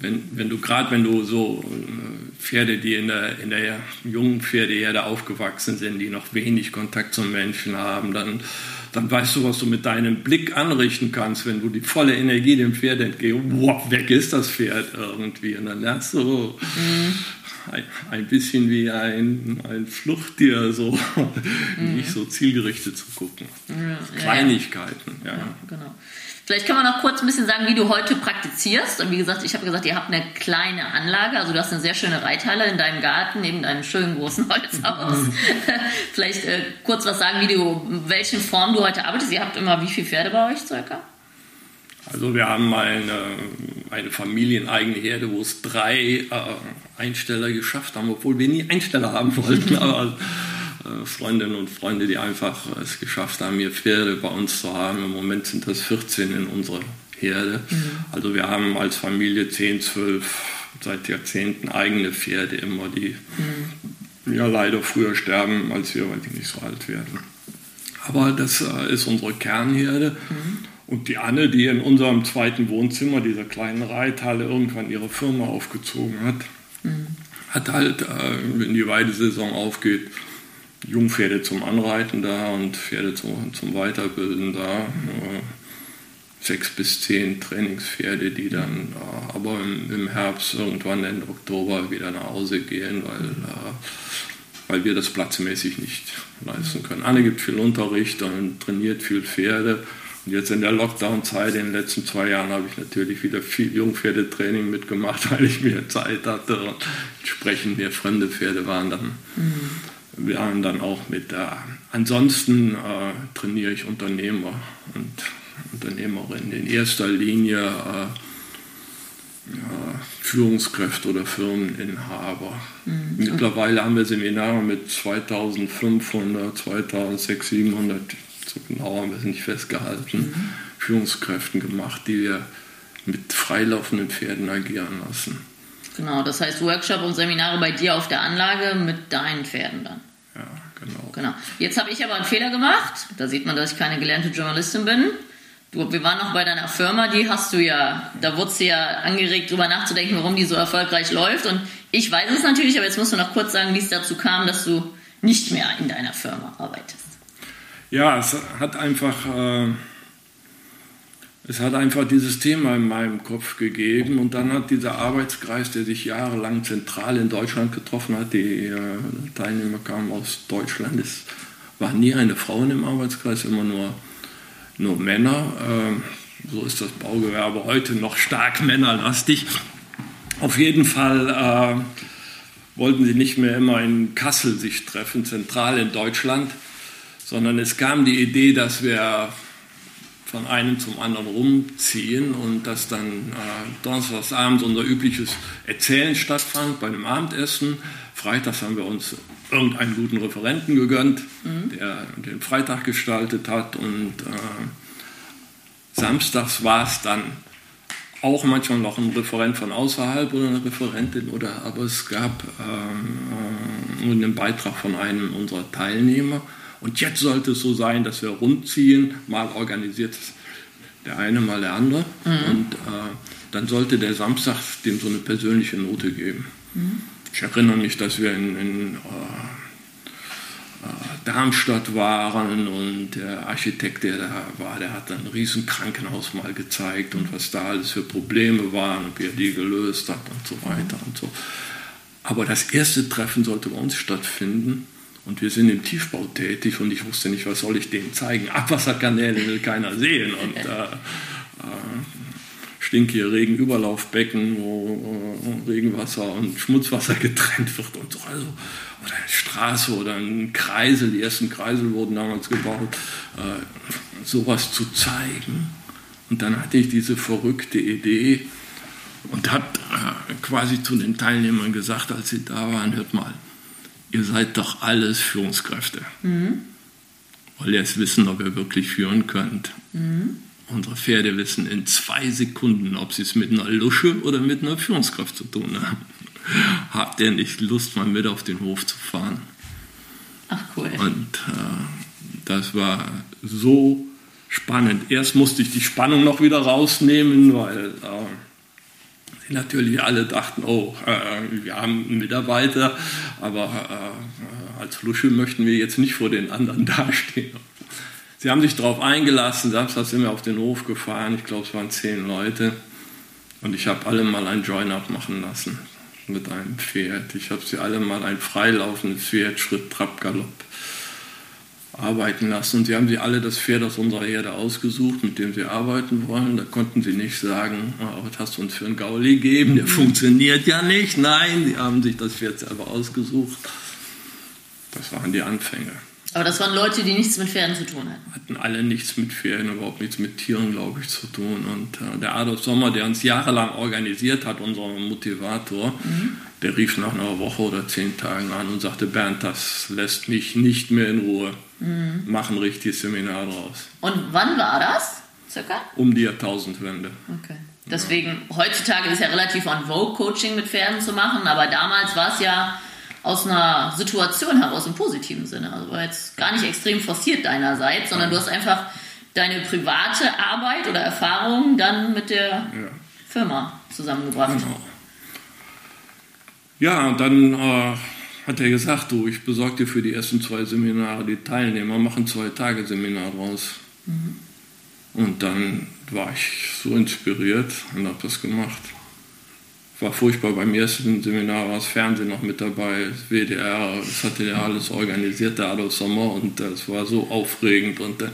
wenn, wenn du gerade, wenn du so äh, Pferde, die in der, in der jungen Pferdeherde aufgewachsen sind, die noch wenig Kontakt zum Menschen haben, dann, dann weißt du, was du mit deinem Blick anrichten kannst, wenn du die volle Energie dem Pferd entgehst. Wow, weg ist das Pferd irgendwie. Und dann lernst du mhm. ein, ein, bisschen wie ein, ein Fluchttier, so mhm. nicht so zielgerichtet zu gucken. Ja, Kleinigkeiten, ja. ja. ja genau. Vielleicht kann man noch kurz ein bisschen sagen, wie du heute praktizierst. Und wie gesagt, ich habe gesagt, ihr habt eine kleine Anlage, also du hast eine sehr schöne Reithalle in deinem Garten, neben deinem schönen großen Holzhaus. Mhm. Vielleicht äh, kurz was sagen, wie du, in welchen Form du heute arbeitest. Ihr habt immer wie viele Pferde bei euch circa? Also wir haben eine, eine familieneigene Herde, wo es drei äh, Einsteller geschafft haben, obwohl wir nie Einsteller haben wollten. aber Freundinnen und Freunde, die einfach es geschafft haben, ihr Pferde bei uns zu haben. Im Moment sind das 14 in unserer Herde. Mhm. Also wir haben als Familie 10, 12, seit Jahrzehnten eigene Pferde immer, die mhm. ja leider früher sterben, als wir, weil die nicht so alt werden. Aber das äh, ist unsere Kernherde. Mhm. Und die Anne, die in unserem zweiten Wohnzimmer, dieser kleinen Reithalle, irgendwann ihre Firma aufgezogen hat, mhm. hat halt, äh, wenn die Weidesaison aufgeht, Jungpferde zum Anreiten da und Pferde zum, zum Weiterbilden da. Sechs bis zehn Trainingspferde, die dann äh, aber im, im, Herbst irgendwann Ende Oktober wieder nach Hause gehen, weil, äh, weil wir das platzmäßig nicht leisten können. Anne gibt viel Unterricht und trainiert viel Pferde. Und jetzt in der Lockdown-Zeit, in den letzten zwei Jahren, habe ich natürlich wieder viel Jungpferdetraining mitgemacht, weil ich mehr Zeit hatte und entsprechend mehr fremde Pferde waren dann. Mhm wir haben dann auch mit der, ansonsten äh, trainiere ich Unternehmer und Unternehmerinnen in erster Linie äh, ja, Führungskräfte oder Firmeninhaber. Mhm. Mittlerweile haben wir Seminare mit 2500, 2600, 700, so genau haben wir es nicht festgehalten, mhm. Führungskräften gemacht, die wir mit freilaufenden Pferden agieren lassen. Genau, das heißt Workshop und Seminare bei dir auf der Anlage mit deinen Pferden dann. Ja, genau. genau. Jetzt habe ich aber einen Fehler gemacht. Da sieht man, dass ich keine gelernte Journalistin bin. Du, wir waren noch bei deiner Firma, die hast du ja, da wurdest du ja angeregt, darüber nachzudenken, warum die so erfolgreich läuft. Und ich weiß es natürlich, aber jetzt musst du noch kurz sagen, wie es dazu kam, dass du nicht mehr in deiner Firma arbeitest. Ja, es hat einfach. Äh es hat einfach dieses Thema in meinem Kopf gegeben und dann hat dieser Arbeitskreis, der sich jahrelang zentral in Deutschland getroffen hat, die äh, Teilnehmer kamen aus Deutschland, es war nie eine Frau in dem Arbeitskreis, immer nur, nur Männer. Äh, so ist das Baugewerbe heute noch stark männerlastig. Auf jeden Fall äh, wollten sie nicht mehr immer in Kassel sich treffen, zentral in Deutschland, sondern es kam die Idee, dass wir von einem zum anderen rumziehen und dass dann äh, donnerstagsabends unser übliches Erzählen stattfand bei einem Abendessen. Freitags haben wir uns irgendeinen guten Referenten gegönnt, mhm. der den Freitag gestaltet hat und äh, samstags war es dann auch manchmal noch ein Referent von außerhalb oder eine Referentin oder aber es gab ähm, äh, einen Beitrag von einem unserer Teilnehmer und jetzt sollte es so sein, dass wir rumziehen, mal organisiert der eine, mal der andere. Mhm. Und äh, dann sollte der Samstag dem so eine persönliche Note geben. Mhm. Ich erinnere mich, dass wir in, in äh, äh, Darmstadt waren und der Architekt, der da war, der hat ein riesen Krankenhaus mal gezeigt und was da alles für Probleme waren und wie er die gelöst hat und so weiter und so. Aber das erste Treffen sollte bei uns stattfinden Und wir sind im Tiefbau tätig und ich wusste nicht, was soll ich denen zeigen. Abwasserkanäle will keiner sehen. Und äh, äh, stinkige Regenüberlaufbecken, wo Regenwasser und Schmutzwasser getrennt wird und so. Also, oder eine Straße oder ein Kreisel, die ersten Kreisel wurden damals gebaut, äh, sowas zu zeigen. Und dann hatte ich diese verrückte Idee und habe äh, quasi zu den Teilnehmern gesagt, als sie da waren, hört mal, ihr seid doch alles Führungskräfte. Mhm. Wollt ihr jetzt wissen, ob ihr wirklich führen könnt? Mhm. Unsere Pferde wissen in zwei Sekunden, ob sie es mit einer Lusche oder mit einer Führungskraft zu tun haben. Habt ihr nicht Lust, mal mit auf den Hof zu fahren? Ach cool. Und äh, das war so spannend. Erst musste ich die Spannung noch wieder rausnehmen, weil äh, natürlich alle dachten, oh, äh, wir haben einen Mitarbeiter, aber äh, als Lusche möchten wir jetzt nicht vor den anderen dastehen. Sie haben sich darauf eingelassen, Samstag sind wir auf den Hof gefahren, ich glaube es waren zehn Leute und ich habe alle mal ein Join-Up machen lassen mit einem Pferd. Ich habe sie alle mal ein freilaufendes Pferd, Schritt, Trab, Galopp arbeiten lassen. Und sie haben sie alle das Pferd aus unserer Herde ausgesucht, mit dem sie arbeiten wollen. Da konnten sie nicht sagen, oh, was hast du uns für einen Gauli gegeben, der funktioniert ja nicht. Nein, sie haben sich das Pferd selber ausgesucht. Das waren die Anfänge. Aber das waren Leute, die nichts mit Pferden zu tun hatten. Hatten alle nichts mit Pferden, überhaupt nichts mit Tieren, glaube ich, zu tun. Und äh, der Adolf Sommer, der uns jahrelang organisiert hat, unser Motivator, mhm. der rief nach einer Woche oder zehn Tagen an und sagte, Bernd, das lässt mich nicht mehr in Ruhe. Mhm. Mach ein richtiges Seminar draus. Und wann war das? Circa? Um die Jahrtausendwende. Okay. Deswegen, ja. heutzutage ist ja relativ on Vogue, Coaching mit Pferden zu machen, aber damals war es ja aus einer Situation heraus im positiven Sinne. Also war jetzt gar nicht extrem forciert deinerseits, sondern du hast einfach deine private Arbeit oder Erfahrung dann mit der ja. Firma zusammengebracht. Genau. Ja, und dann äh, hat er gesagt, du, ich besorge dir für die ersten zwei Seminare die Teilnehmer, machen zwei Tage Seminar draus. Mhm. Und dann war ich so inspiriert und habe das gemacht war furchtbar. Beim ersten Seminar war das Fernsehen noch mit dabei, das WDR, das hatte ja alles organisiert, der Adolf Sommer, und das war so aufregend. Und dann,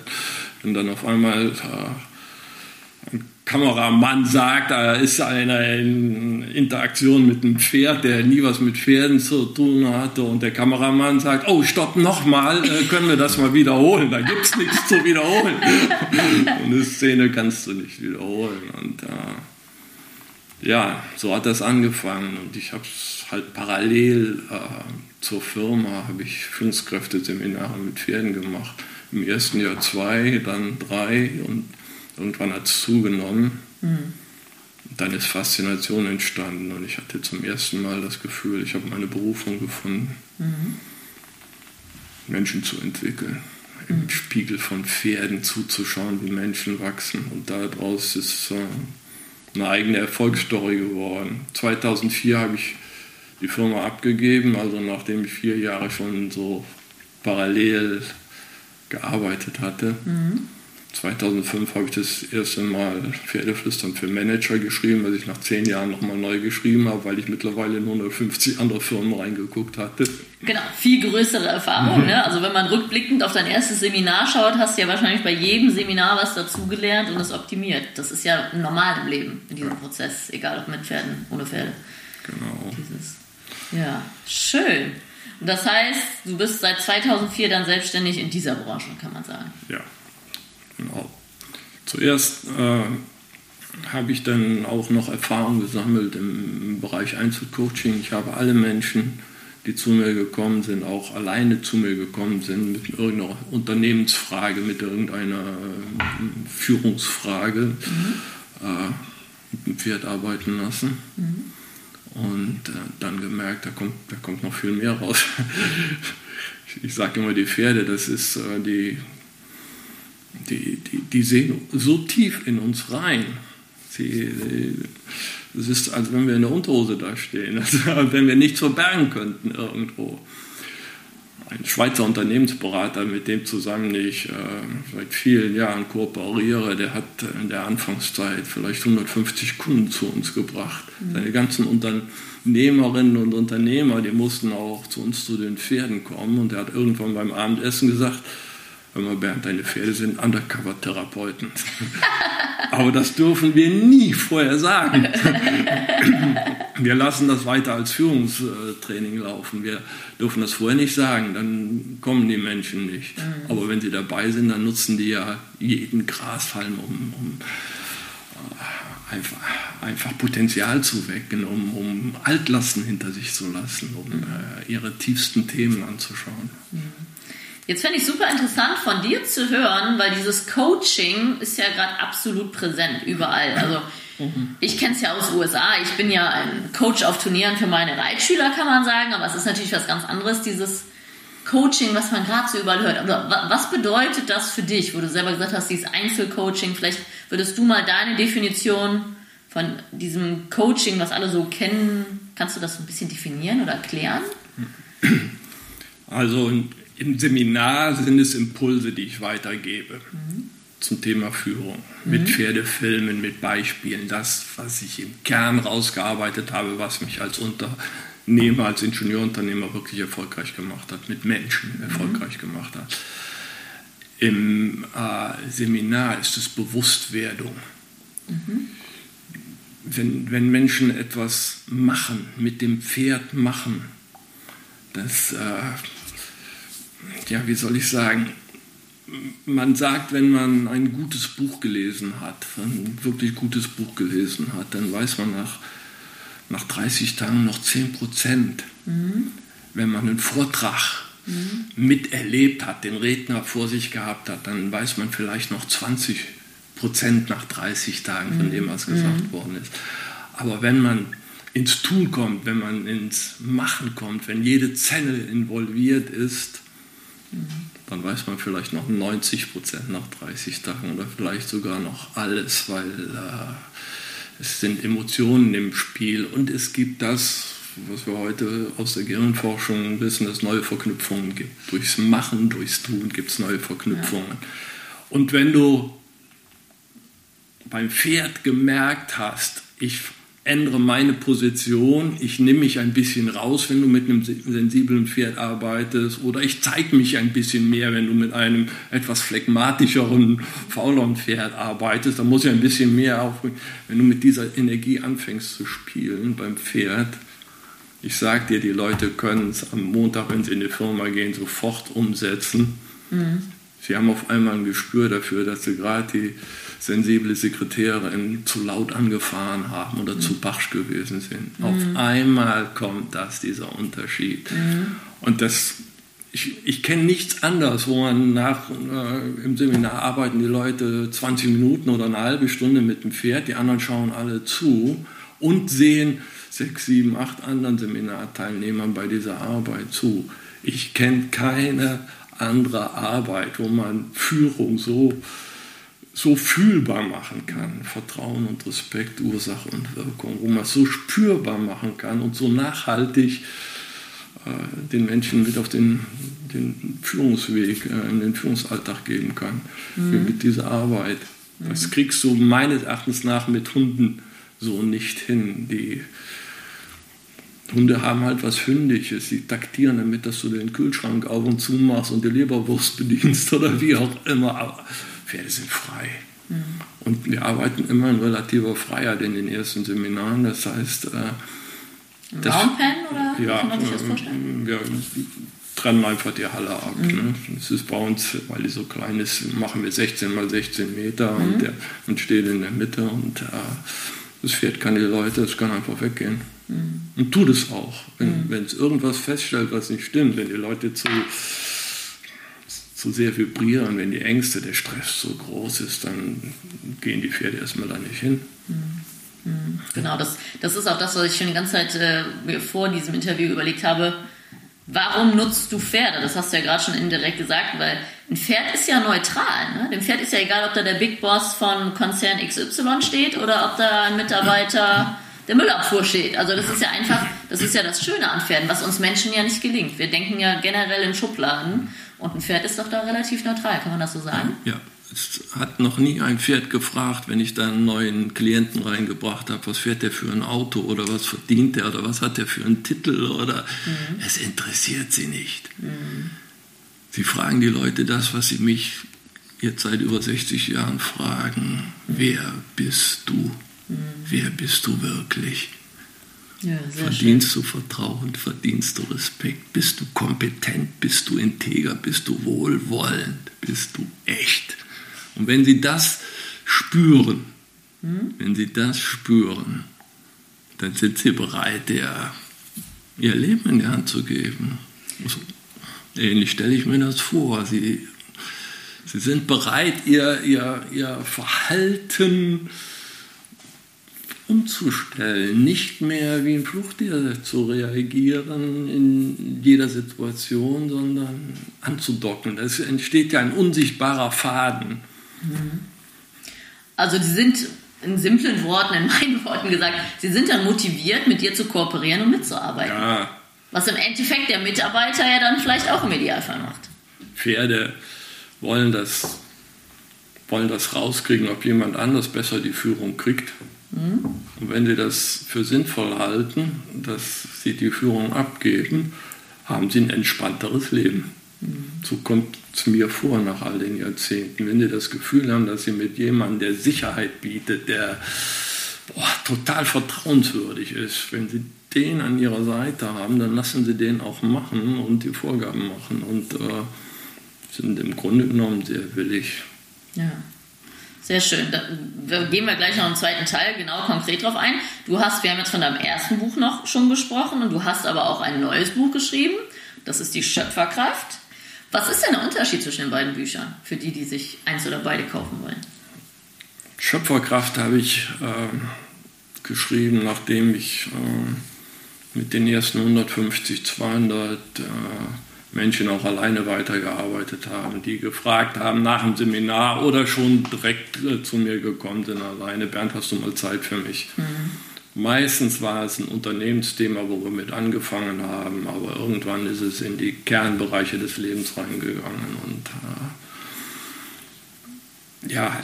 wenn dann auf einmal äh, ein Kameramann sagt, da ist eine Interaktion mit einem Pferd, der nie was mit Pferden zu tun hatte, und der Kameramann sagt, oh, stopp, nochmal, äh, können wir das mal wiederholen, da gibt es nichts zu wiederholen. und eine Szene kannst du nicht wiederholen. Und äh, ja, so hat das angefangen und ich habe es halt parallel äh, zur Firma, habe ich Führungskräfteseminare mit Pferden gemacht. Im ersten Jahr zwei, dann drei und irgendwann hat es zugenommen. Mhm. Dann ist Faszination entstanden und ich hatte zum ersten Mal das Gefühl, ich habe meine Berufung gefunden, mhm. Menschen zu entwickeln, im mhm. Spiegel von Pferden zuzuschauen, wie Menschen wachsen und daraus ist äh, eine eigene Erfolgsstory geworden. 2004 habe ich die Firma abgegeben, also nachdem ich vier Jahre schon so parallel gearbeitet hatte. Mhm. 2005 habe ich das erste Mal Pferdeflüstern für Manager geschrieben, was ich nach zehn Jahren nochmal neu geschrieben habe, weil ich mittlerweile in 150 andere Firmen reingeguckt hatte. Genau, viel größere Erfahrung. Mhm. Ne? Also wenn man rückblickend auf dein erstes Seminar schaut, hast du ja wahrscheinlich bei jedem Seminar was dazugelernt und es optimiert. Das ist ja normal im Leben, in diesem ja. Prozess, egal ob mit Pferden, ohne Pferde. Genau. Dieses, ja, schön. Und das heißt, du bist seit 2004 dann selbstständig in dieser Branche, kann man sagen. Ja. Genau. Zuerst äh, habe ich dann auch noch Erfahrung gesammelt im, Bereich Einzelcoaching. Ich habe alle Menschen, die zu mir gekommen sind, auch alleine zu mir gekommen sind mit irgendeiner Unternehmensfrage, mit irgendeiner äh, Führungsfrage, mhm. äh, mit dem Pferd arbeiten lassen. Mhm. Und äh, dann gemerkt, da kommt, da kommt noch viel mehr raus. ich sage immer, die Pferde, das ist äh, die die, die, die sehen so tief in uns rein. Sie, es ist, als wenn wir in der Unterhose da stehen, als wenn wir nichts verbergen könnten irgendwo. ein Schweizer Unternehmensberater, mit dem zusammen ich äh, seit vielen Jahren kooperiere, der hat in der Anfangszeit vielleicht 150 Kunden zu uns gebracht. Mhm. Seine ganzen Unternehmerinnen und Unternehmer, die mussten auch zu uns zu den Pferden kommen. Und er hat irgendwann beim Abendessen gesagt, Hör mal, Bernd, deine Pferde sind Undercover-Therapeuten. Aber das dürfen wir nie vorher sagen. wir lassen das weiter als Führungstraining laufen. Wir dürfen das vorher nicht sagen, dann kommen die Menschen nicht. Mhm. Aber wenn sie dabei sind, dann nutzen die ja jeden Grashalm, um, um äh, einfach, einfach Potenzial zu wecken, um, um Altlasten hinter sich zu lassen, um mhm. äh, ihre tiefsten Themen anzuschauen. Mhm. Jetzt fände ich super interessant von dir zu hören, weil dieses Coaching ist ja gerade absolut präsent überall. Also mhm. ich kenne es ja aus den USA. Ich bin ja ein Coach auf Turnieren für meine Reitschüler, kann man sagen. Aber es ist natürlich was ganz anderes, dieses Coaching, was man gerade so überall hört. Aber was bedeutet das für dich, wo du selber gesagt hast, dieses Einzelcoaching? Vielleicht würdest du mal deine Definition von diesem Coaching, was alle so kennen, kannst du das ein bisschen definieren oder erklären? Also im Seminar sind es Impulse, die ich weitergebe mhm. zum Thema Führung. Mhm. Mit Pferdefilmen, mit Beispielen. Das, was ich im Kern rausgearbeitet habe, was mich als Unternehmer, als Ingenieurunternehmer wirklich erfolgreich gemacht hat, mit Menschen mhm. erfolgreich gemacht hat. Im äh, Seminar ist es Bewusstwerdung. Mhm. Wenn, wenn Menschen etwas machen, mit dem Pferd machen, das... Äh, ja, wie soll ich sagen, man sagt, wenn man ein gutes Buch gelesen hat, ein wirklich gutes Buch gelesen hat, dann weiß man nach, nach 30 Tagen noch 10 Prozent. Mhm. Wenn man einen Vortrag mhm. miterlebt hat, den Redner vor sich gehabt hat, dann weiß man vielleicht noch 20 Prozent nach 30 Tagen von mhm. dem, was gesagt mhm. worden ist. Aber wenn man ins Tun kommt, wenn man ins Machen kommt, wenn jede Zelle involviert ist, dann weiß man vielleicht noch 90 Prozent nach 30 Tagen oder vielleicht sogar noch alles, weil äh, es sind Emotionen im Spiel und es gibt das, was wir heute aus der Gehirnforschung wissen, dass es neue Verknüpfungen gibt. Durchs Machen, durchs Tun gibt es neue Verknüpfungen. Ja. Und wenn du beim Pferd gemerkt hast, ich ändere meine Position, ich nehme mich ein bisschen raus, wenn du mit einem sensiblen Pferd arbeitest, oder ich zeige mich ein bisschen mehr, wenn du mit einem etwas phlegmatischeren, fauleren Pferd arbeitest, dann muss ich ein bisschen mehr aufbringen. Wenn du mit dieser Energie anfängst zu spielen beim Pferd, ich sage dir, die Leute können es am Montag, wenn sie in die Firma gehen, sofort umsetzen. Mhm. Sie haben auf einmal ein Gespür dafür, dass sie gerade die sensible Sekretärin zu laut angefahren haben oder mhm. zu barsch gewesen sind. Mhm. Auf einmal kommt das, dieser Unterschied. Mhm. Und das, ich, ich kenne nichts anderes, wo man nach, äh, im Seminar arbeiten die Leute 20 Minuten oder eine halbe Stunde mit dem Pferd, die anderen schauen alle zu und sehen sechs, sieben, acht anderen Seminarteilnehmern bei dieser Arbeit zu. Ich kenne keine andere Arbeit, wo man Führung so so fühlbar machen kann. Vertrauen und Respekt, Ursache und Wirkung, wo man es so spürbar machen kann und so nachhaltig äh, den Menschen mit auf den, den Führungsweg, äh, in den Führungsalltag geben kann, mhm. mit dieser Arbeit. Mhm. Das kriegst du meines Erachtens nach mit Hunden so nicht hin. Die Hunde haben halt was Hündisches. Sie taktieren damit, dass du den Kühlschrank auf und zu machst und die Leberwurst bedienst oder wie auch immer. Aber Pferde sind frei. Mhm. Und wir arbeiten immer in relativer Freiheit in den ersten Seminaren. Das heißt, äh, das, Raumpen oder ja, kann man sich das vorstellen? Wir trennen einfach die Halle ab. Mhm. Ne? Das ist bei uns, weil die so klein ist, machen wir 16 mal 16 Meter mhm. und der und steht in der Mitte und äh, das Pferd kann die Leute, es kann einfach weggehen. Mhm. Und tut es auch. Wenn mhm. es irgendwas feststellt, was nicht stimmt, wenn die Leute zu zu sehr vibrieren, wenn die Ängste, der Stress so groß ist, dann gehen die Pferde erstmal da nicht hin. Mhm. Genau, das, das ist auch das, was ich schon die ganze Zeit äh, mir vor diesem Interview überlegt habe. Warum nutzt du Pferde? Das hast du ja gerade schon indirekt gesagt, weil ein Pferd ist ja neutral. Ne? Dem Pferd ist ja egal, ob da der Big Boss von Konzern XY steht oder ob da ein Mitarbeiter der Müllabfuhr steht. Also das ist ja einfach, das ist ja das Schöne an Pferden, was uns Menschen ja nicht gelingt. Wir denken ja generell in Schubladen und ein Pferd ist doch da relativ neutral, kann man das so sagen? Ja. Es hat noch nie ein Pferd gefragt, wenn ich da einen neuen Klienten reingebracht habe, was fährt der für ein Auto oder was verdient der oder was hat der für einen Titel oder mhm. es interessiert sie nicht. Mhm. Sie fragen die Leute das, was sie mich jetzt seit über 60 Jahren fragen. Mhm. Wer bist du? Mhm. Wer bist du wirklich? Ja, verdienst schön. du Vertrauen, verdienst du Respekt, bist du kompetent, bist du integer, bist du wohlwollend, bist du echt. Und wenn sie das spüren, hm? wenn sie das spüren, dann sind sie bereit, der, ihr Leben in die Hand zu geben. Ähnlich stelle ich mir das vor. Sie, sie sind bereit, ihr, ihr, ihr Verhalten umzustellen, nicht mehr wie ein Fluchttier zu reagieren in jeder Situation, sondern anzudocken. Es entsteht ja ein unsichtbarer Faden. Also die sind in simplen Worten, in meinen Worten gesagt, sie sind dann motiviert, mit dir zu kooperieren und mitzuarbeiten. Ja. Was im Endeffekt der Mitarbeiter ja dann vielleicht auch im Idealfall macht. Pferde wollen das, wollen das rauskriegen, ob jemand anders besser die Führung kriegt. Mhm. Und wenn sie das für sinnvoll halten, dass sie die Führung abgeben, haben sie ein entspannteres Leben. So kommt es mir vor nach all den Jahrzehnten. Wenn die das Gefühl haben, dass sie mit jemandem, der Sicherheit bietet, der boah, total vertrauenswürdig ist, wenn sie den an ihrer Seite haben, dann lassen sie den auch machen und die Vorgaben machen und äh, sind im Grunde genommen sehr willig. Ja. Sehr schön. Da gehen wir gleich noch im zweiten Teil genau konkret drauf ein. Du hast, wir haben jetzt von deinem ersten Buch noch schon gesprochen und du hast aber auch ein neues Buch geschrieben. Das ist die Schöpferkraft. Was ist denn der Unterschied zwischen den beiden Büchern für die, die sich eins oder beide kaufen wollen? Schöpferkraft habe ich äh, geschrieben, nachdem ich äh, mit den ersten 150, 200 äh, Menschen auch alleine weitergearbeitet habe, die gefragt haben nach dem Seminar oder schon direkt äh, zu mir gekommen sind alleine. Bernd, hast du mal Zeit für mich? Mhm. Meistens war es ein Unternehmensthema, wo wir mit angefangen haben, aber irgendwann ist es in die Kernbereiche des Lebens reingegangen und äh, ja,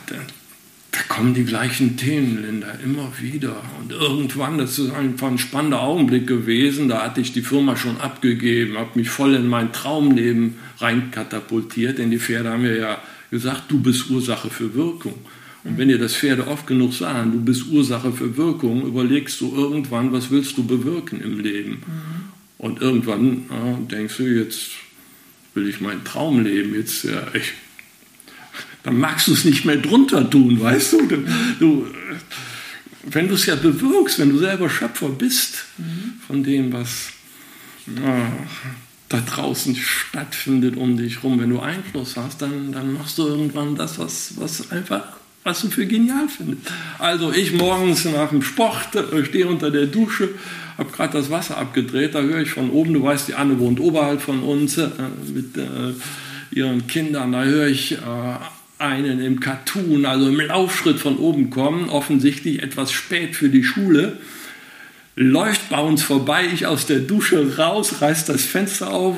da, kommen die gleichen Themen, Linda, immer wieder. Und irgendwann, das ist einfach ein spannender Augenblick gewesen, da hatte ich die Firma schon abgegeben, habe mich voll in mein Traumleben reinkatapultiert, denn die Pferde haben ja gesagt, du bist Ursache für Wirkung. Und wenn dir das Pferde oft genug sagen, du bist Ursache für Wirkung, überlegst du irgendwann, was willst du bewirken im Leben? Mhm. Und irgendwann ja, denkst du, jetzt will ich meinen Traum leben, jetzt, ja, ich, dann magst du es nicht mehr drunter tun, weißt du? du, du wenn du es ja bewirkst, wenn du selber Schöpfer bist mhm. von dem, was ja, da draußen stattfindet um dich rum, wenn du Einfluss hast, dann, dann machst du irgendwann das, was, was einfach was du für genial findest. Also ich morgens nach dem Sport äh, stehe unter der Dusche, habe gerade das Wasser abgedreht, da höre ich von oben, du weißt, die Anne wohnt oberhalb von uns äh, mit äh, ihren Kindern, da höre ich äh, einen im Cartoon, also im Laufschritt von oben kommen, offensichtlich etwas spät für die Schule, läuft bei uns vorbei, ich aus der Dusche raus, reißt das Fenster auf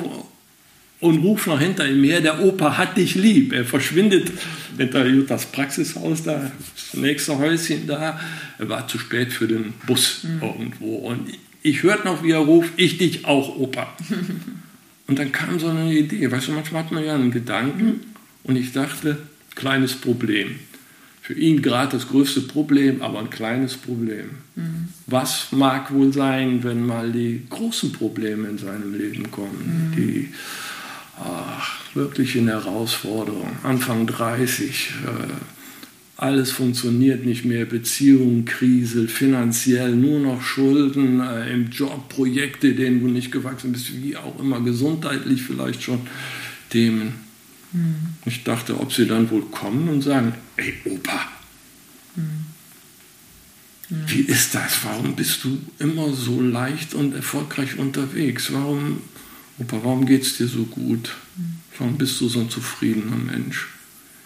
und ruft noch hinter ihm her, der Opa hat dich lieb. Er verschwindet hinter das Praxishaus da, das nächste Häuschen da. Er war zu spät für den Bus mhm. irgendwo. Und ich hörte noch, wie er ruft, ich dich auch, Opa. und dann kam so eine Idee. Weißt du, manchmal hat man ja einen Gedanken und ich dachte, kleines Problem. Für ihn gerade das größte Problem, aber ein kleines Problem. Mhm. Was mag wohl sein, wenn mal die großen Probleme in seinem Leben kommen, mhm. die ach, wirklich in Herausforderung. Anfang 30, äh, alles funktioniert nicht mehr, Beziehungen kriselt, finanziell nur noch Schulden, äh, im Job Projekte, denen du nicht gewachsen bist, wie auch immer, gesundheitlich vielleicht schon Themen. Mhm. Ich dachte, ob sie dann wohl kommen und sagen, ey Opa, mhm. wie ist das? Warum bist du immer so leicht und erfolgreich unterwegs? Warum Opa, warum geht es dir so gut? Warum bist du so ein zufriedener Mensch?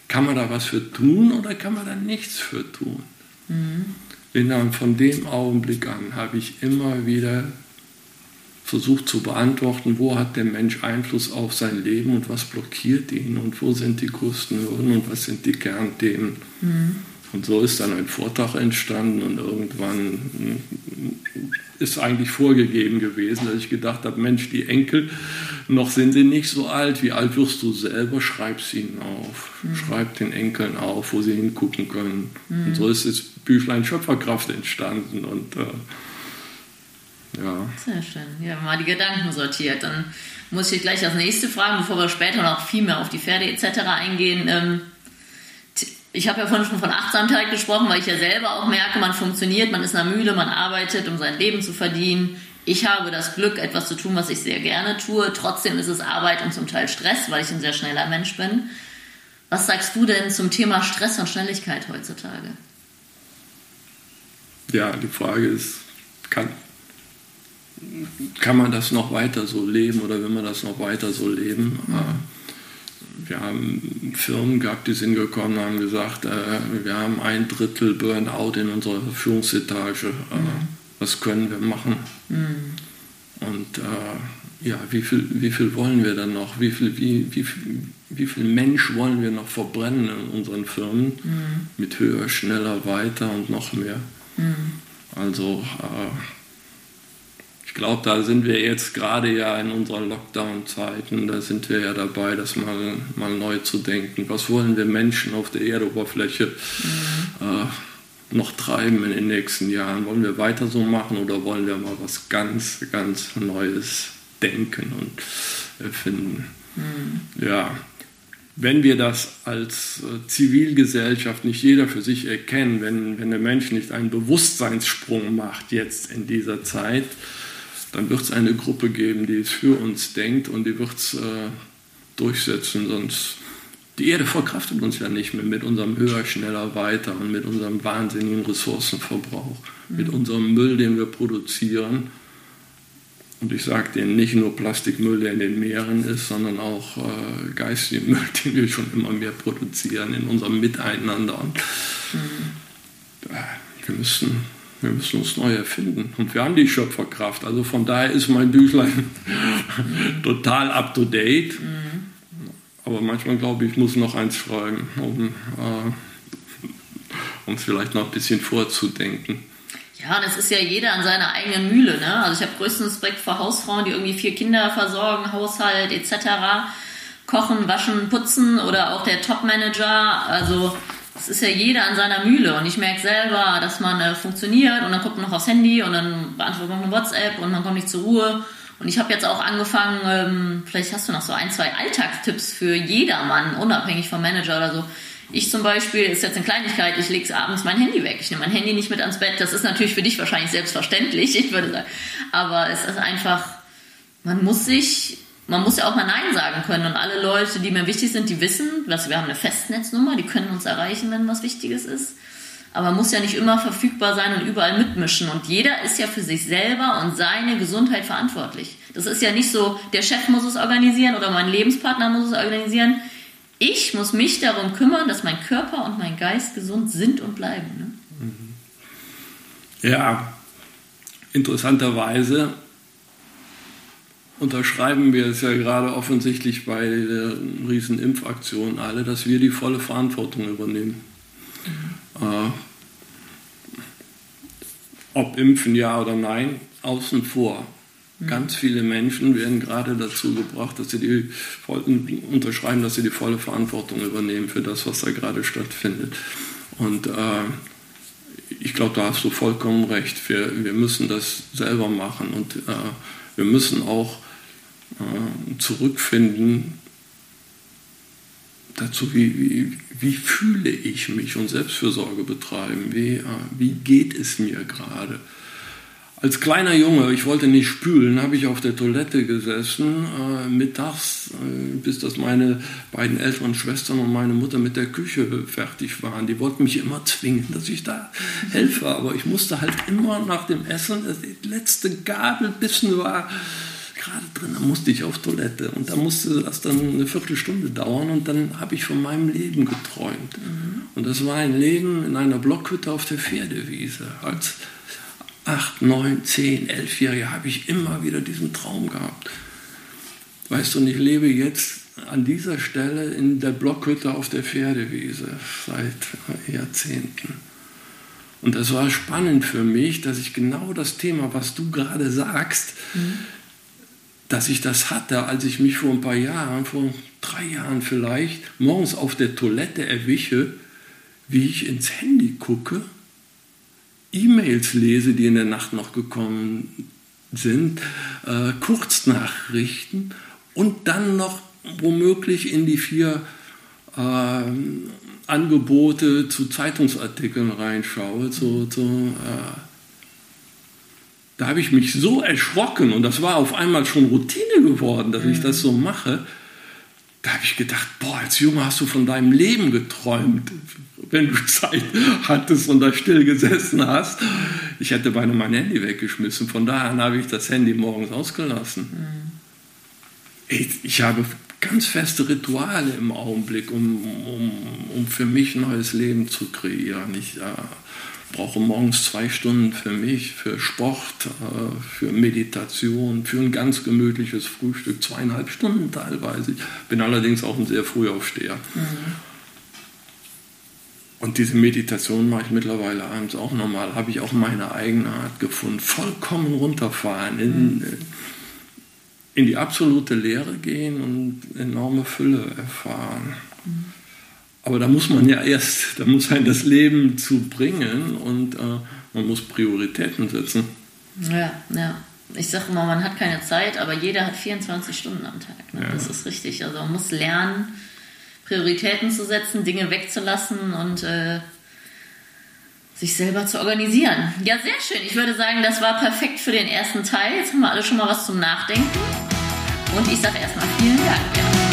Kann man da was für tun oder kann man da nichts für tun? Mhm. von dem Augenblick an habe ich immer wieder versucht zu beantworten, wo hat der Mensch Einfluss auf sein Leben und was blockiert ihn und wo sind die größten Hürden und was sind die Kernthemen. Mhm. Und so ist dann ein Vortrag entstanden und irgendwann ist eigentlich vorgegeben gewesen, dass ich gedacht habe, Mensch, die Enkel, noch sind sie nicht so alt, wie alt wirst du selber, schreib sie ihnen auf. Mhm. Schreib den Enkeln auf, wo sie hingucken können. Mhm. Und so ist das Büchlein Schöpferkraft entstanden und äh, ja. Sehr schön. Ja, mal die Gedanken sortiert. Dann muss ich gleich als nächste fragen, bevor wir später noch viel mehr auf die Pferde etc. eingehen. Ähm, ich habe ja vorhin schon von Achtsamkeit gesprochen, weil ich ja selber auch merke, man funktioniert, man ist in der Mühle, man arbeitet, um sein Leben zu verdienen. Ich habe das Glück, etwas zu tun, was ich sehr gerne tue. Trotzdem ist es Arbeit und zum Teil Stress, weil ich ein sehr schneller Mensch bin. Was sagst du denn zum Thema Stress und Schnelligkeit heutzutage? Ja, die Frage ist, kann, kann man das noch weiter so leben oder will man das noch weiter so leben? Mhm. Wir haben Firmen gehabt, die sind gekommen und haben gesagt, äh, wir haben ein Drittel Burnout in unserer Führungsetage. Äh, mhm. Was können wir machen? Mhm. Und äh, ja, wie viel, wie viel wollen wir dann noch? Wie viel, wie, wie, wie viel Mensch wollen wir noch verbrennen in unseren Firmen? Mhm. Mit höher, schneller, weiter und noch mehr. Mhm. Also äh, ich glaube, da sind wir jetzt gerade ja in unseren Lockdown-Zeiten, da sind wir ja dabei, das mal, mal neu zu denken. Was wollen wir Menschen auf der Erdoberfläche mhm. äh, noch treiben in den nächsten Jahren? Wollen wir weiter so machen oder wollen wir mal was ganz, ganz Neues denken und erfinden? Mhm. Ja, wenn wir das als äh, Zivilgesellschaft nicht jeder für sich erkennen, wenn, wenn der Mensch nicht einen Bewusstseinssprung macht jetzt in dieser Zeit, dann wird es eine Gruppe geben, die es für uns denkt und die wird es äh, durchsetzen. Sonst die Erde verkraftet uns ja nicht mehr mit unserem höher, schneller, weiter und mit unserem wahnsinnigen Ressourcenverbrauch, mhm. mit unserem Müll, den wir produzieren. Und ich sage denen nicht nur Plastikmüll, der in den Meeren ist, sondern auch äh, geistigen Müll, den wir schon immer mehr produzieren in unserem Miteinander. Und mhm. äh, wir müssen wir müssen uns neu erfinden. Und wir haben die Schöpferkraft. Also von daher ist mein Büchlein total up to date. Mhm. Aber manchmal glaube ich, ich muss noch eins schreiben, um äh, es vielleicht noch ein bisschen vorzudenken. Ja, das ist ja jeder an seiner eigenen Mühle. Ne? Also ich habe größten Respekt vor Hausfrauen, die irgendwie vier Kinder versorgen, Haushalt etc. Kochen, waschen, putzen oder auch der Topmanager. Also es ist ja jeder an seiner Mühle und ich merke selber, dass man äh, funktioniert und dann guckt man noch aufs Handy und dann beantwortet man eine WhatsApp und man kommt nicht zur Ruhe. Und ich habe jetzt auch angefangen, ähm, vielleicht hast du noch so ein, zwei Alltagstipps für jedermann, unabhängig vom Manager oder so. Ich zum Beispiel, ist jetzt eine Kleinigkeit, ich lege abends mein Handy weg. Ich nehme mein Handy nicht mit ans Bett. Das ist natürlich für dich wahrscheinlich selbstverständlich, ich würde sagen. Aber es ist einfach, man muss sich man muss ja auch mal Nein sagen können. Und alle Leute, die mir wichtig sind, die wissen, dass wir haben eine Festnetznummer, die können uns erreichen, wenn was Wichtiges ist. Aber man muss ja nicht immer verfügbar sein und überall mitmischen. Und jeder ist ja für sich selber und seine Gesundheit verantwortlich. Das ist ja nicht so, der Chef muss es organisieren oder mein Lebenspartner muss es organisieren. Ich muss mich darum kümmern, dass mein Körper und mein Geist gesund sind und bleiben. Ne? Ja, interessanterweise unterschreiben wir es ja gerade offensichtlich bei der riesen Impfaktion alle, dass wir die volle Verantwortung übernehmen. Mhm. Äh, ob impfen ja oder nein, außen vor. Mhm. Ganz viele Menschen werden gerade dazu gebracht, dass sie die unterschreiben, dass sie die volle Verantwortung übernehmen für das, was da gerade stattfindet. Und äh, ich glaube, da hast du vollkommen recht. Wir, wir müssen das selber machen und äh, wir müssen auch äh, zurückfinden dazu, wie, wie, wie, fühle ich mich und Selbstfürsorge betreiben, wie, äh, wie geht es mir gerade. Als kleiner Junge, ich wollte nicht spülen, habe ich auf der Toilette gesessen, äh, mittags, äh, bis das meine beiden älteren Schwestern und meine Mutter mit der Küche fertig waren. Die wollten mich immer zwingen, dass ich da helfe, aber ich musste halt immer nach dem Essen, das letzte Gabelbissen war gerade drin, da musste ich auf Toilette und da musste das dann eine Viertelstunde dauern und dann habe ich von meinem Leben geträumt. Mhm. Und das war ein Leben in einer Blockhütte auf der Pferdewiese. Als acht, neun, zehn, elfjähriger habe ich immer wieder diesen Traum gehabt. Weißt du, und ich lebe jetzt an dieser Stelle in der Blockhütte auf der Pferdewiese seit Jahrzehnten. Und das war spannend für mich, dass ich genau das Thema, was du gerade sagst, mhm. Dass ich das hatte, als ich mich vor ein paar Jahren, vor drei Jahren vielleicht, morgens auf der Toilette erwische, wie ich ins Handy gucke, E-Mails lese, die in der Nacht noch gekommen sind, äh, Kurznachrichten und dann noch womöglich in die vier äh, Angebote zu Zeitungsartikeln reinschaue, zu, zu, äh, da habe ich mich so erschrocken und das war auf einmal schon Routine geworden, dass mhm. ich das so mache. Da habe ich gedacht, boah, als Junge hast du von deinem Leben geträumt, wenn du Zeit hattest und da still gesessen hast. Ich hätte beinahe mein Handy weggeschmissen. Von daher habe ich das Handy morgens ausgelassen. Mhm. Ich, ich habe ganz feste Rituale im Augenblick, um, um, um für mich ein neues Leben zu kreieren. Ich äh, brauche morgens zwei Stunden für mich, für Sport, äh, für Meditation, für ein ganz gemütliches Frühstück, zweieinhalb Stunden teilweise. Ich bin allerdings auch ein sehr Frühaufsteher. Mhm. Und diese Meditation mache ich mittlerweile abends auch nochmal. Habe ich auch meine eigene Art gefunden. Vollkommen runterfahren, in, mhm in die absolute Leere gehen und enorme Fülle erfahren. Mhm. Aber da muss man ja erst, da muss ein das Leben zu bringen und äh, man muss Prioritäten setzen. Ja, ja. Ich sage immer, man hat keine Zeit, aber jeder hat 24 Stunden am Tag. Ne? Ja. Das ist richtig. Also man muss lernen, Prioritäten zu setzen, Dinge wegzulassen und äh, sich selber zu organisieren. Ja, sehr schön. Ich würde sagen, das war perfekt für den ersten Teil. Jetzt haben wir alle schon mal was zum Nachdenken. Und ich sage erstmal vielen Dank. Ja.